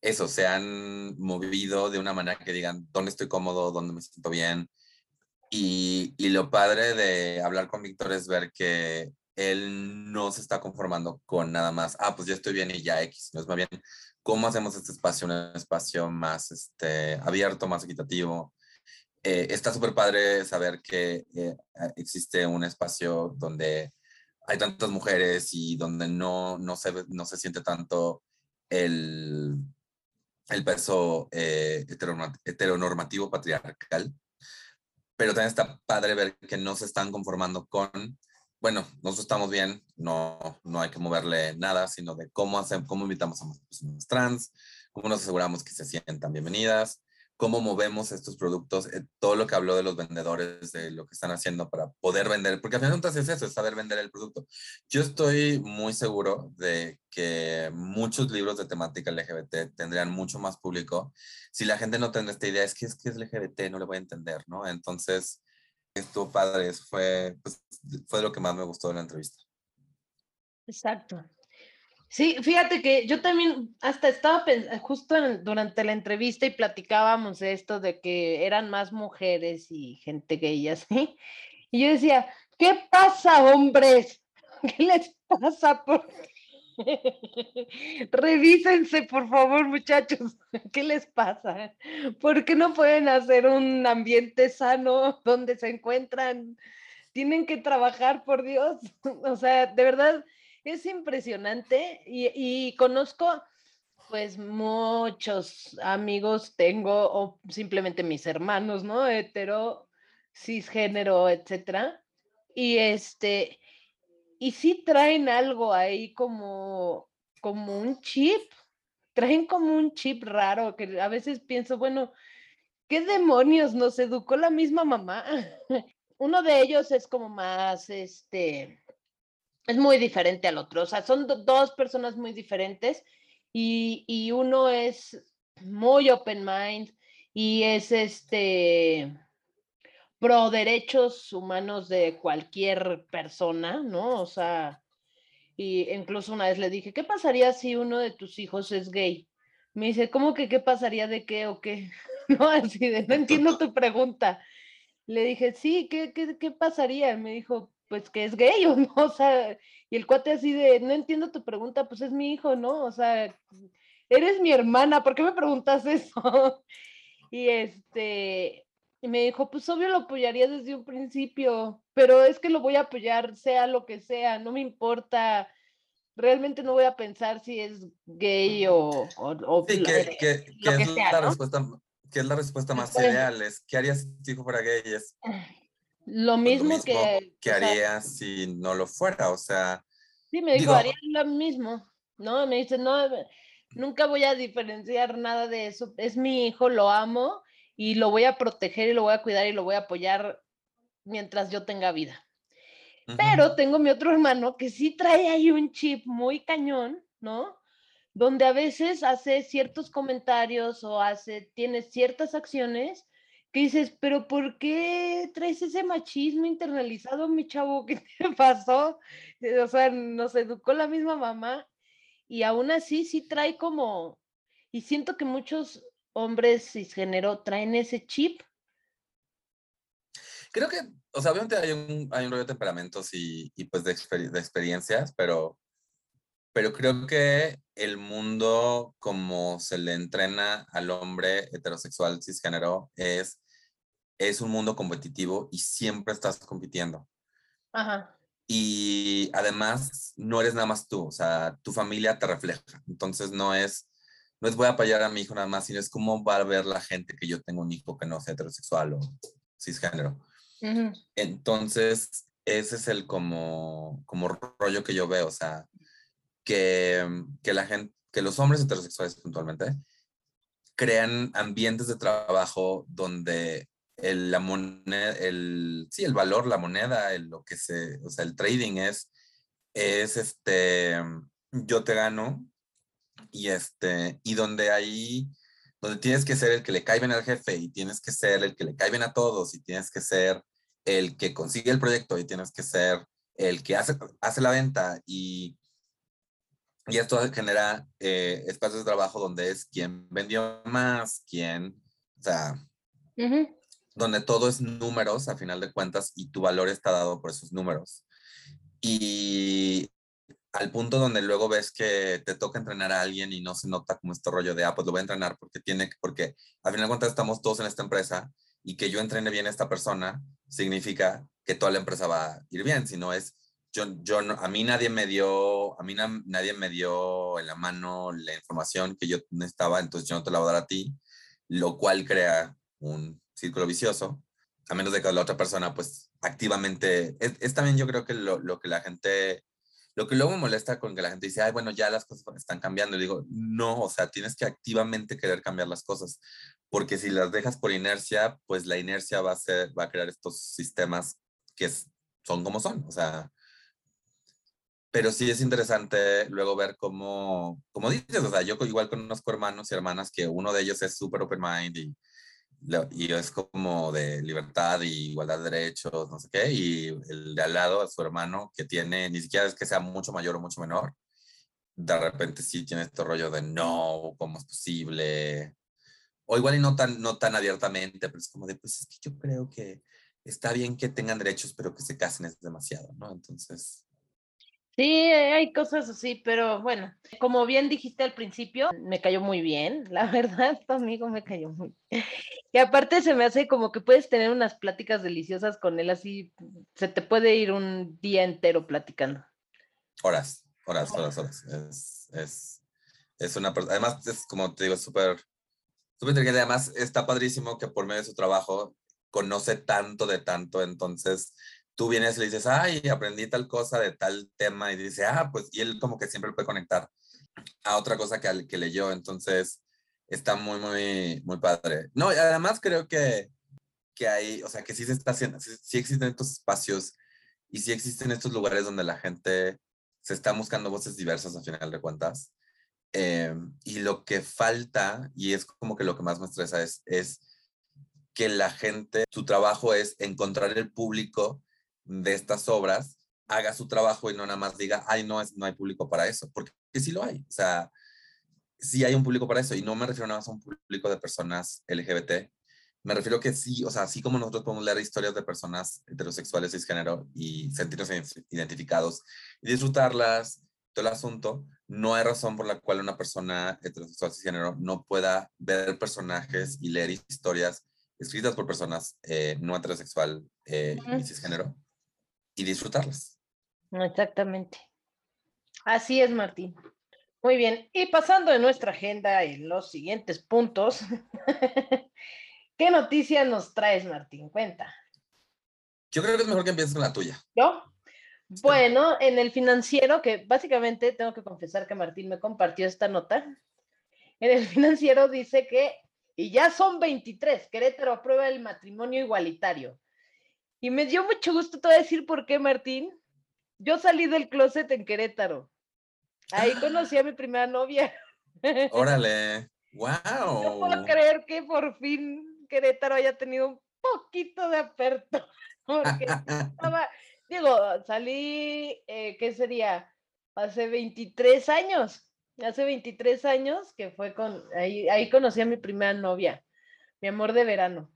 eso, se han movido de una manera que digan dónde estoy cómodo, dónde me siento bien. Y, y lo padre de hablar con Víctor es ver que él no se está conformando con nada más, ah, pues ya estoy bien y ya X, no es más bien cómo hacemos este espacio un espacio más este, abierto, más equitativo, eh, está súper padre saber que eh, existe un espacio donde hay tantas mujeres y donde no, no, se, no se siente tanto el, el peso eh, heteronormativo patriarcal, pero también está padre ver que no se están conformando con, bueno, nosotros estamos bien, no, no hay que moverle nada, sino de cómo, hacemos, cómo invitamos a más personas trans, cómo nos aseguramos que se sientan bienvenidas, cómo movemos estos productos, eh, todo lo que habló de los vendedores, de lo que están haciendo para poder vender, porque al final entonces es eso, es saber vender el producto. Yo estoy muy seguro de que muchos libros de temática LGBT tendrían mucho más público si la gente no tiene esta idea, es que es que es LGBT, no le voy a entender, ¿no? Entonces, estuvo padre, fue, pues, fue lo que más me gustó de la entrevista. Exacto. Sí, fíjate que yo también hasta estaba justo durante la entrevista y platicábamos esto de que eran más mujeres y gente gay así. Y yo decía, ¿qué pasa, hombres? ¿Qué les pasa? Por... Revísense, por favor, muchachos. ¿Qué les pasa? ¿Por qué no pueden hacer un ambiente sano donde se encuentran? Tienen que trabajar, por Dios. O sea, de verdad es impresionante y, conozco pues muchos amigos tengo o simplemente mis hermanos, ¿no? Hetero, cisgénero, etcétera. Y este, y sí traen algo ahí como, como un chip, traen como un chip raro que a veces pienso, bueno, ¿qué demonios nos educó la misma mamá? Uno de ellos es como más, este, es muy diferente al otro. O sea, son dos personas muy diferentes y, uno es muy open mind y es este pro derechos humanos de cualquier persona, ¿no? O sea, y incluso una vez le dije, ¿qué pasaría si uno de tus hijos es gay? Me dice, ¿cómo que qué pasaría de qué o qué? No, así de, no entiendo tu pregunta. Le dije, sí, ¿qué, qué, qué pasaría? Me dijo, pues que es gay o no, o sea, y el cuate así de, no entiendo tu pregunta, pues es mi hijo, ¿no? O sea, eres mi hermana, ¿por qué me preguntas eso? y este, y me dijo, pues obvio lo apoyaría desde un principio, pero es que lo voy a apoyar sea lo que sea, no me importa, realmente no voy a pensar si es gay o... o, sí, que, que, que, es la respuesta, que es la respuesta más ideal, es, ¿qué harías si tu hijo fuera gay? Es, lo pues, mismo, que... ¿Qué harías si no lo fuera? O sea... Sí, me dijo, haría lo mismo, ¿no? Me dice, no, nunca voy a diferenciar nada de eso, es mi hijo, lo amo y lo voy a proteger y lo voy a cuidar y lo voy a apoyar mientras yo tenga vida. Pero tengo mi otro hermano que sí trae ahí un chip muy cañón, ¿no? Donde a veces hace ciertos comentarios o hace, tiene ciertas acciones que dices, pero ¿por qué traes ese machismo internalizado, mi chavo? ¿Qué te pasó? O sea, nos educó la misma mamá y aún así sí trae como, y siento que muchos hombres cisgénero traen ese chip. Creo que, o sea, obviamente hay un, hay un rollo de temperamentos y, y pues de, de experiencias, pero, pero creo que el mundo como se le entrena al hombre heterosexual cisgénero es, es un mundo competitivo y siempre estás compitiendo. Ajá. Y además no eres nada más tú, o sea, tu familia te refleja. Entonces no es, no es voy a apoyar a mi hijo nada más, sino es cómo va a ver la gente que yo tengo un hijo que no sea heterosexual o cisgénero. Entonces, ese es el como, como rollo que yo veo, o sea, que, que la gente, que los hombres heterosexuales puntualmente crean ambientes de trabajo donde el, la moneda, el, sí, el valor, la moneda, el, lo que se, o sea, el trading es, es este, yo te gano y este, y donde ahí, donde tienes que ser el que le cae bien al jefe y tienes que ser el que le cae bien a todos y tienes que ser el que consigue el proyecto y tienes que ser el que hace, hace la venta y, y esto genera eh, espacios de trabajo donde es quien vendió más, quien, o sea, donde todo es números a final de cuentas y tu valor está dado por esos números. Y al punto donde luego ves que te toca entrenar a alguien y no se nota como este rollo de, ah, pues lo voy a entrenar porque tiene, porque al final de cuentas estamos todos en esta empresa y que yo entrene bien a esta persona significa que toda la empresa va a ir bien, si no es, yo, yo a mí nadie me dio, a mí nadie me dio en la mano la información que yo necesitaba, entonces yo no te la voy a dar a ti, lo cual crea un círculo vicioso, a menos de que la otra persona pues activamente, es, también yo creo que lo, lo, que la gente, lo que luego me molesta con que la gente dice, ay, bueno, ya las cosas están cambiando, y digo, no, o sea, tienes que activamente querer cambiar las cosas, porque si las dejas por inercia, pues la inercia va a, ser, va a crear estos sistemas que son como son, o sea, pero sí es interesante luego ver cómo, como dices, o sea, yo igual conozco hermanos y hermanas que uno de ellos es súper open mind y y es como de libertad y igualdad de derechos, no sé qué, y el de al lado, su hermano, que tiene, ni siquiera es que sea mucho mayor o mucho menor, de repente sí tiene este rollo de no, ¿cómo es posible? O igual y no tan, no tan abiertamente, pero es como de, pues es que yo creo que está bien que tengan derechos, pero que se casen es demasiado, ¿no? Entonces, Sí, hay cosas así, pero bueno, como bien dijiste al principio, me cayó muy bien, la verdad, tu amigo me cayó muy bien. Y aparte se me hace como que puedes tener unas pláticas deliciosas con él, así se te puede ir un día entero platicando. Horas, horas, horas, horas. Es, es, es una persona, además es como te digo, súper, súper inteligente, además está padrísimo que por medio de su trabajo conoce tanto de tanto, entonces tú vienes y le dices, ay, aprendí tal cosa de tal tema y dice, ah, pues, y él como que siempre puede conectar a otra cosa que, que leyó, entonces está muy, muy, muy padre. No, además creo que, que hay, o sea, que sí se está haciendo, sí, existen estos espacios y sí existen estos lugares donde la gente se está buscando voces diversas a final de cuentas. Eh, y lo que falta, y es como que lo que más me estresa, es, es que la gente, su trabajo es encontrar el público de estas obras haga su trabajo y no nada más diga, ay, no, es, no hay público para eso, porque sí lo hay. O sea, sí hay un público para eso y no me refiero nada más a un público de personas LGBT, Me refiero que sí, o sea, así como nosotros podemos leer historias de personas heterosexuales cisgénero y sentirnos identificados y disfrutarlas, todo el asunto, no hay razón por la cual una persona heterosexual cisgénero no pueda ver personajes y leer historias escritas por personas eh, no heterosexual eh, y cisgénero y disfrutarlas. Exactamente. Así es, Martín. Muy bien, y pasando de nuestra agenda en los siguientes puntos, ¿qué noticia nos traes, Martín? Cuenta. Yo creo que es mejor que empieces con la tuya. ¿Yo? Bueno, en el financiero, que básicamente tengo que confesar que Martín me compartió esta nota, en el financiero dice que, y ya son 23, Querétaro aprueba el matrimonio igualitario. Y me dio mucho gusto, te voy a decir por qué, Martín. Yo salí del closet en Querétaro. Ahí conocí a mi primera novia. Órale, wow. No puedo creer que por fin Querétaro haya tenido un poquito de aperto. Porque estaba, digo, salí, eh, ¿qué sería? Hace 23 años. Hace 23 años que fue con, ahí, ahí conocí a mi primera novia, mi amor de verano.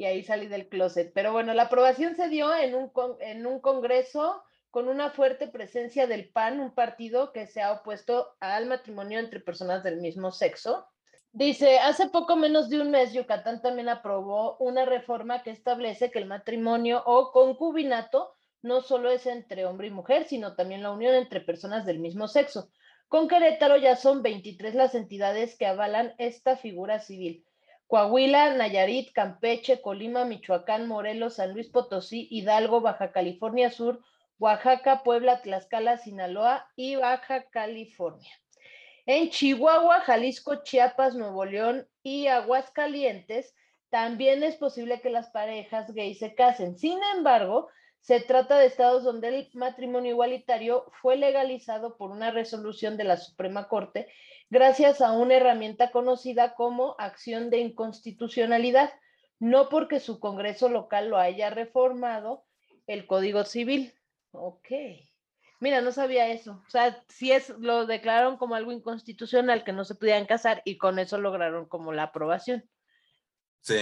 Y ahí salí del closet. Pero bueno, la aprobación se dio en un, en un congreso con una fuerte presencia del PAN, un partido que se ha opuesto al matrimonio entre personas del mismo sexo. Dice, hace poco menos de un mes Yucatán también aprobó una reforma que establece que el matrimonio o concubinato no solo es entre hombre y mujer, sino también la unión entre personas del mismo sexo. Con Querétaro ya son 23 las entidades que avalan esta figura civil. Coahuila, Nayarit, Campeche, Colima, Michoacán, Morelos, San Luis Potosí, Hidalgo, Baja California Sur, Oaxaca, Puebla, Tlaxcala, Sinaloa y Baja California. En Chihuahua, Jalisco, Chiapas, Nuevo León y Aguascalientes, también es posible que las parejas gays se casen. Sin embargo, se trata de estados donde el matrimonio igualitario fue legalizado por una resolución de la Suprema Corte gracias a una herramienta conocida como acción de inconstitucionalidad, no porque su Congreso local lo haya reformado el Código Civil. Ok. Mira, no sabía eso. O sea, sí es, lo declararon como algo inconstitucional que no se podían casar y con eso lograron como la aprobación. Sí.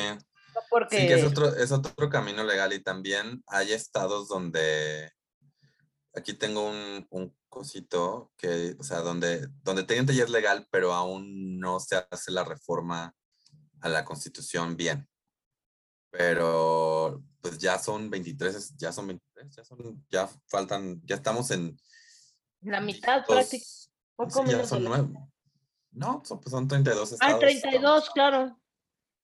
porque... Sí, que es otro, es otro camino legal y también hay estados donde, aquí tengo un, un cosito que, o sea, donde, donde ya es legal, pero aún no se hace la reforma a la constitución bien. Pero pues ya son 23, ya son 23, ya son, ya faltan, ya estamos en... La mitad prácticamente. Sí, ya son nueve. No, son, pues son 32 ah, estados. Ah, 32, claro.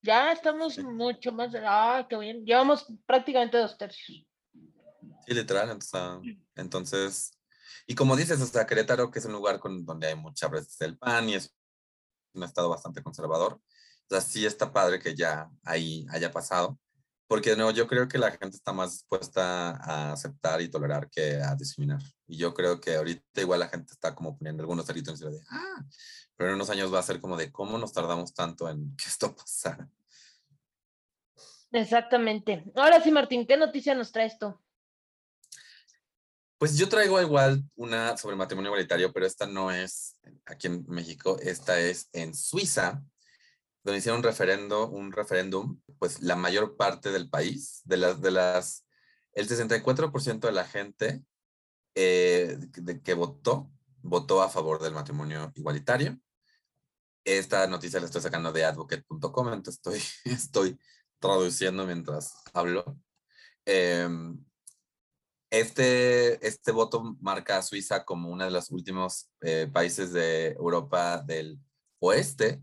Ya estamos mucho más. Ah, qué bien. Llevamos prácticamente dos tercios. Sí, literal. Entonces, y como dices, o sea, Querétaro, que es un lugar donde hay mucha presencia del PAN y es un estado bastante conservador. O sea, sí está padre que ya ahí haya pasado. Porque no, yo creo que la gente está más dispuesta a aceptar y tolerar que a discriminar. Y yo creo que ahorita igual la gente está como poniendo algunos delitos en de, ah, pero en unos años va a ser como de cómo nos tardamos tanto en que esto pasara. Exactamente. Ahora sí, Martín, ¿qué noticia nos traes tú? Pues yo traigo igual una sobre matrimonio igualitario, pero esta no es aquí en México, esta es en Suiza donde hicieron un referendo, un referéndum, pues la mayor parte del país, de las, de las, el 64% de la gente eh, que votó, votó a favor del matrimonio igualitario. Esta noticia la estoy sacando de advocate.com, entonces estoy, estoy traduciendo mientras hablo. Em, este, este voto marca a Suiza como uno de los últimos eh, países de Europa del oeste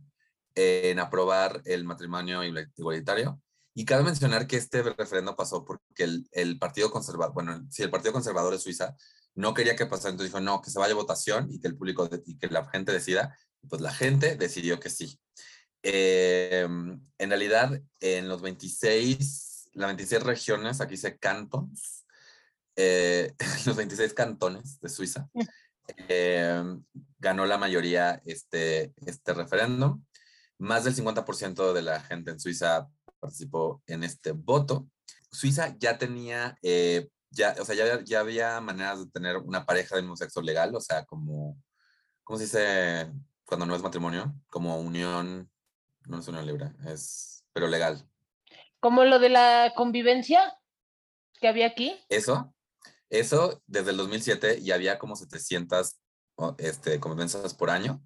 en aprobar el matrimonio igualitario. Y cabe mencionar que este referendo pasó porque el, el Partido Conservador, bueno, si el Partido Conservador de Suiza no quería que pasara, entonces dijo, no, que se vaya a votación y que el público y que la gente decida. Pues la gente decidió que sí. Em, en realidad, en los 26, las 26 regiones, aquí se cantons, eh, los 26 cantones de Suiza, em, ganó la mayoría este, este referéndum. Más del 50% de la gente en Suiza participó en este voto. Suiza ya tenía, eh, ya, o sea, ya, ya, había maneras de tener una pareja del mismo sexo legal, o sea, como, ¿cómo se dice cuando no es matrimonio? Como unión, no es unión libre, es, pero legal. Como lo de la convivencia que había aquí. Eso, eso desde el 2007 ya había como 700 este, convivencias por año,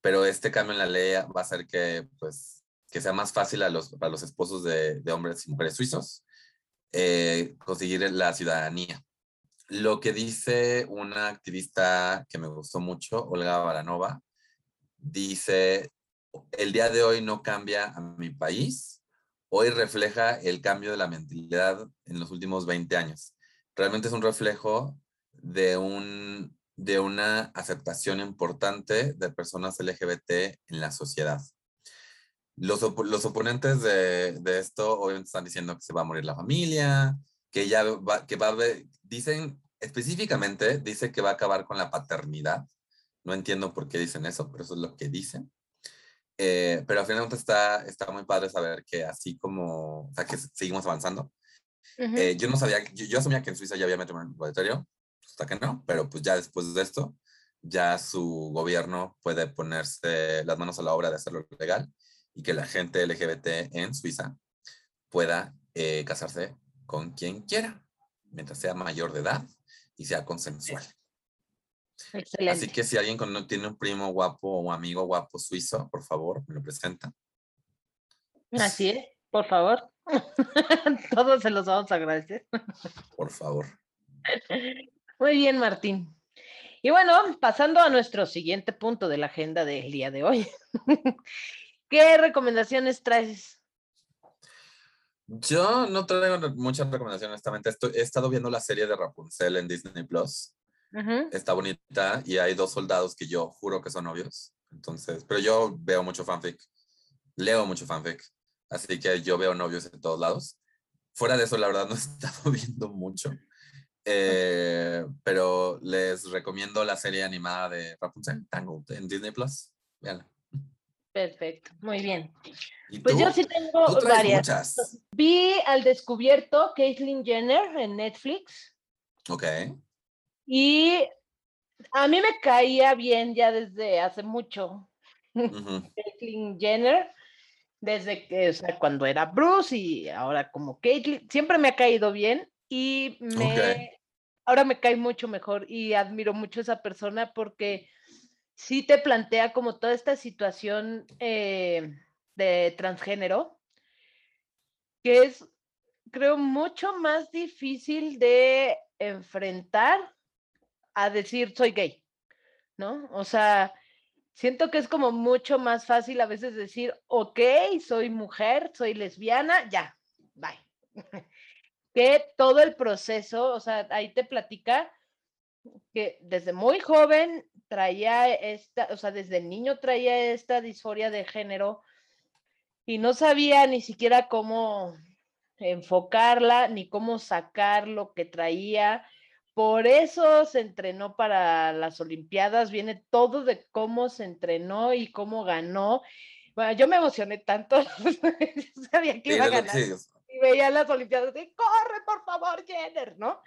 pero este cambio en la ley va a hacer que, pues, que sea más fácil a los, para los esposos de, de hombres y mujeres suizos eh, conseguir la ciudadanía. Lo que dice una activista que me gustó mucho, Olga Baranova, dice, el día de hoy no cambia a mi país, hoy refleja el cambio de la mentalidad en los últimos 20 años. Realmente es un reflejo de, un, de una aceptación importante de personas LGBT en la sociedad. Los, los oponentes de, de, esto obviamente están diciendo que se va a morir la familia, que ya va, que va a haber, dicen específicamente, dice que va a acabar con la paternidad. No entiendo por qué dicen eso, pero eso es lo que dicen. Eh, pero al final está, está muy padre saber que así como, o sea, que seguimos avanzando. Eh, yo no sabía, yo, yo, asumía que en Suiza ya había matrimonio igualitario, hasta que no, pero pues ya después de esto, ya su gobierno puede ponerse las manos a la obra de hacerlo legal y que la gente LGBT en Suiza pueda eh, casarse con quien quiera, mientras sea mayor de edad y sea consensual. Excelente. Así que si alguien con, tiene un primo guapo o amigo guapo suizo, por favor, me lo presenta. Así es, por favor. Todos se los vamos a agradecer. Por favor. Muy bien, Martín. Y bueno, pasando a nuestro siguiente punto de la agenda del día de hoy. ¿Qué recomendaciones traes? Yo no traigo muchas recomendaciones, honestamente. Estoy, he estado viendo la serie de Rapunzel en Disney Plus. Uh -huh. Está bonita y hay dos soldados que yo juro que son novios. Entonces, pero yo veo mucho fanfic, leo mucho fanfic, así que yo veo novios en todos lados. Fuera de eso, la verdad, no he estado viendo mucho. Eh, pero les recomiendo la serie animada de Rapunzel, Tangled, en Disney Plus. Véanla. Perfecto, muy bien. Pues tú? yo sí tengo varias. Muchas. Vi al descubierto Caitlyn Jenner en Netflix. Ok. Y a mí me caía bien ya desde hace mucho. Uh -huh. Caitlyn Jenner, desde que, o sea, cuando era Bruce y ahora como Caitlyn, siempre me ha caído bien y me, okay. ahora me cae mucho mejor y admiro mucho a esa persona porque sí te plantea como toda esta situación eh, de transgénero, que es, creo, mucho más difícil de enfrentar a decir soy gay, ¿no? O sea, siento que es como mucho más fácil a veces decir, ok, soy mujer, soy lesbiana, ya, bye. que todo el proceso, o sea, ahí te platica que desde muy joven traía esta, o sea, desde niño traía esta disforia de género y no sabía ni siquiera cómo enfocarla, ni cómo sacar lo que traía. Por eso se entrenó para las Olimpiadas, viene todo de cómo se entrenó y cómo ganó. Bueno, yo me emocioné tanto, yo sabía que iba a ganar. Y veía las Olimpiadas y corre, por favor, Jenner, ¿no?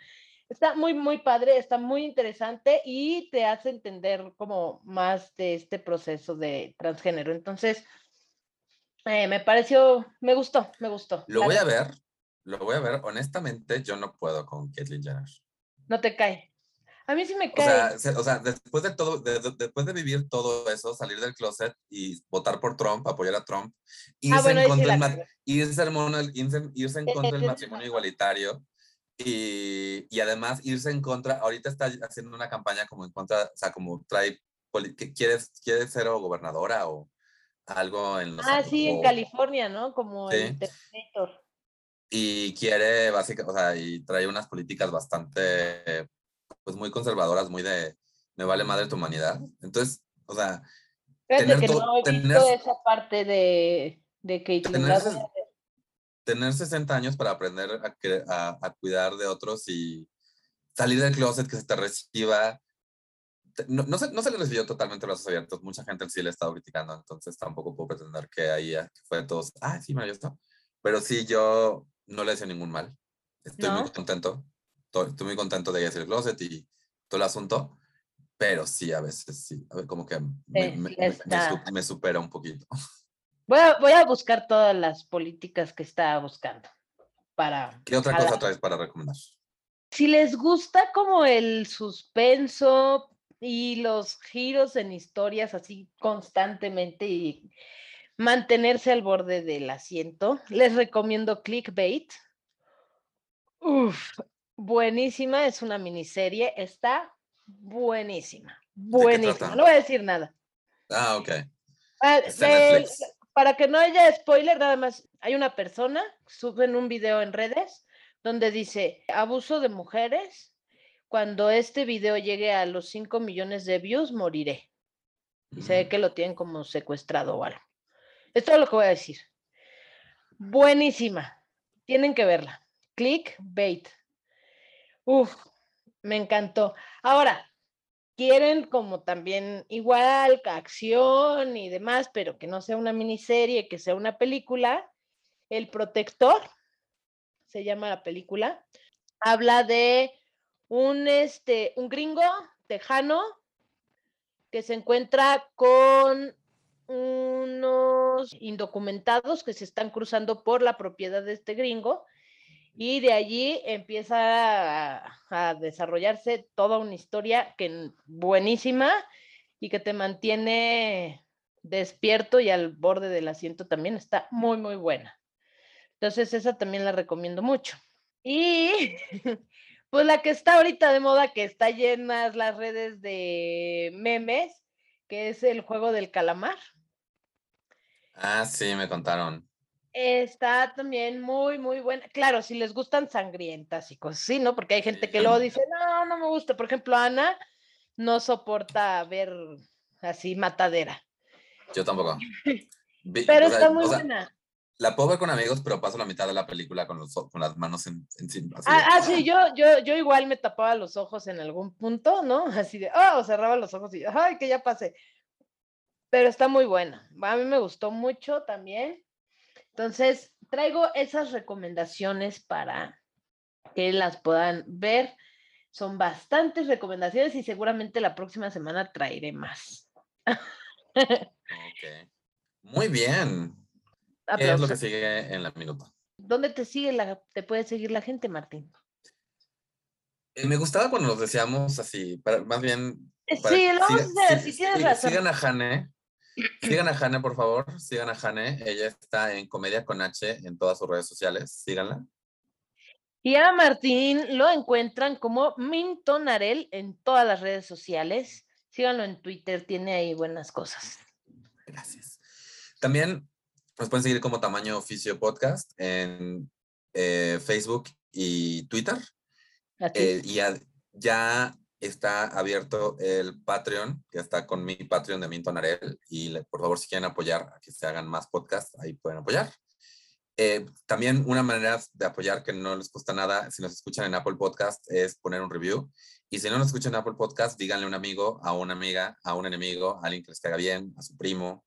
Está muy, muy padre, está muy interesante y te hace entender como más de este proceso de transgénero. Entonces, eh, me pareció, me gustó, me gustó. Lo voy a ver, lo voy a ver. Honestamente, yo no puedo con Caitlyn Jenner. No te cae. A mí sí me cae. O sea, o sea después de todo, de, de, después de vivir todo eso, salir del closet y votar por Trump, apoyar a Trump, irse ah, bueno, en contra, sí irse, irse, irse en contra del matrimonio igualitario y, y, además irse en contra, ahorita está haciendo una campaña como en contra, o sea, como trae, que quieres, quiere ser o gobernadora o algo en los... Ah, sí, o, en California, ¿no? Como ¿sí? el Terminator. Y quiere, básicamente, o sea, y trae unas políticas bastante, pues muy conservadoras, muy de, me vale madre tu humanidad. Entonces, o sea... Tener que no he tener, esa parte de, de que... Tener, tener 60 años para aprender a, a, a, cuidar de otros y salir del closet, que se te reciba. No, no, se, no se le recibió totalmente brazos abiertos. Mucha gente sí le ha estado criticando, entonces tampoco puedo pretender que ahí fue todos, ah, sí, me esto. Pero sí, yo no le hice ningún mal. Estoy ¿No? muy contento. Estoy muy contento de ir hacia el closet y todo el asunto. Pero sí, a veces sí. A ver, como que me, sí, me, me, me, supera un poquito. Voy a, voy a buscar todas las políticas que está buscando para... ¿Qué otra a la- cosa traes para recomendar? Si les gusta como el suspenso y los giros en historias así constantemente y mantenerse al borde del asiento, les recomiendo Clickbait. Uf, buenísima, es una miniserie, está buenísima, buenísima, no voy a decir nada. Ah, ok. Ah, para que no haya spoiler, nada más, hay una persona, suben un video en redes donde dice, abuso de mujeres, cuando este video llegue a los 5 millones de views, moriré. Y se ve Mm, que lo tienen como secuestrado o algo. Es todo lo que voy a decir. Buenísima. Tienen que verla. Clickbait. Uf, me encantó. Ahora, quieren como también igual acción y demás, pero que no sea una miniserie, que sea una película. El protector se llama la película. Habla de un este un gringo tejano que se encuentra con unos indocumentados que se están cruzando por la propiedad de este gringo y de allí empieza a, desarrollarse toda una historia que buenísima y que te mantiene despierto y al borde del asiento también está muy muy buena. Entonces esa también la recomiendo mucho. Y pues la que está ahorita de moda, que está llenas las redes de memes, que es el juego del calamar. Ah, sí, me contaron. Está también muy, muy buena. Claro, si les gustan sangrientas y cosas así, ¿no? Porque hay gente que luego dice, no, no me gusta. Por ejemplo, Ana no soporta ver así matadera. Yo tampoco. Pero o sea, está muy sea, buena. La puedo ver con amigos, pero paso la mitad de la película con, los, con las manos en- encima. de- Ah, ah, sí, yo, yo, yo igual me tapaba los ojos en algún punto, ¿no? Así de, oh, cerraba los ojos y, ay, que ya pasé. Pero está muy buena. A mí me gustó mucho también. Entonces, traigo esas recomendaciones para que las puedan ver. Son bastantes recomendaciones y seguramente la próxima semana traeré más. Ok. Muy bien. ¿Qué es lo que sigue en la minuta? ¿Dónde te sigue la, te puede seguir la gente, Martín? Eh, Me gustaba cuando nos decíamos así, para- más bien. Eh, para Sí, lo vamos a siga- hacer, sí- si tienes razón. Sigan a Jane. Sigan a Jane, por favor. Sigan a Jane. Ella está en Comedia con H en todas sus redes sociales. Síganla. Y a Martín lo encuentran como Mintonarel en todas las redes sociales. Síganlo en Twitter, tiene ahí buenas cosas. Gracias. También nos pueden seguir como Tamaño Oficio Podcast en eh, Facebook y Twitter. Eh, y ya está abierto el Patreon, que está con mi Patreon de Minton Arel. Y por favor, si quieren apoyar a que se hagan más podcasts, ahí pueden apoyar. Eh, también una manera de apoyar que no les cuesta nada, si nos escuchan en Apple Podcast, es poner un review. Y si no nos escuchan en Apple Podcast, díganle a un amigo, a una amiga, a un enemigo, a alguien que les caiga bien, a su primo,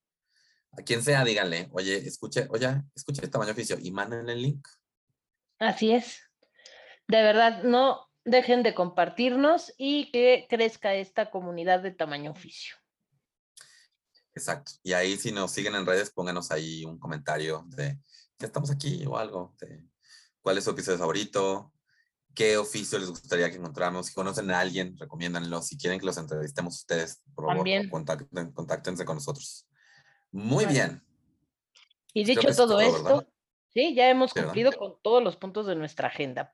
a quien sea, díganle, oye, escuche, oye, escuche el tamaño oficio y manden el link. Así es. De verdad, no dejen de compartirnos y que crezca esta comunidad de tamaño oficio. Exacto. Y ahí si nos siguen en redes, pónganos ahí un comentario de que estamos aquí o algo, de cuál es su episodio favorito, qué oficio les gustaría que encontráramos, si conocen a alguien, recomiéndanlo, si quieren que los entrevistemos ustedes, por favor, contacten, contáctense con nosotros. Muy Vale. bien. Y Creo dicho todo todo, esto, ¿verdad? sí, ya hemos cumplido con todos los puntos de nuestra agenda.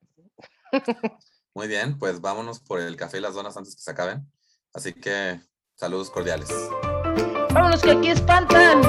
Muy bien, pues vámonos por el café y las donas antes que se acaben. Así que saludos cordiales. Vámonos que aquí espantan.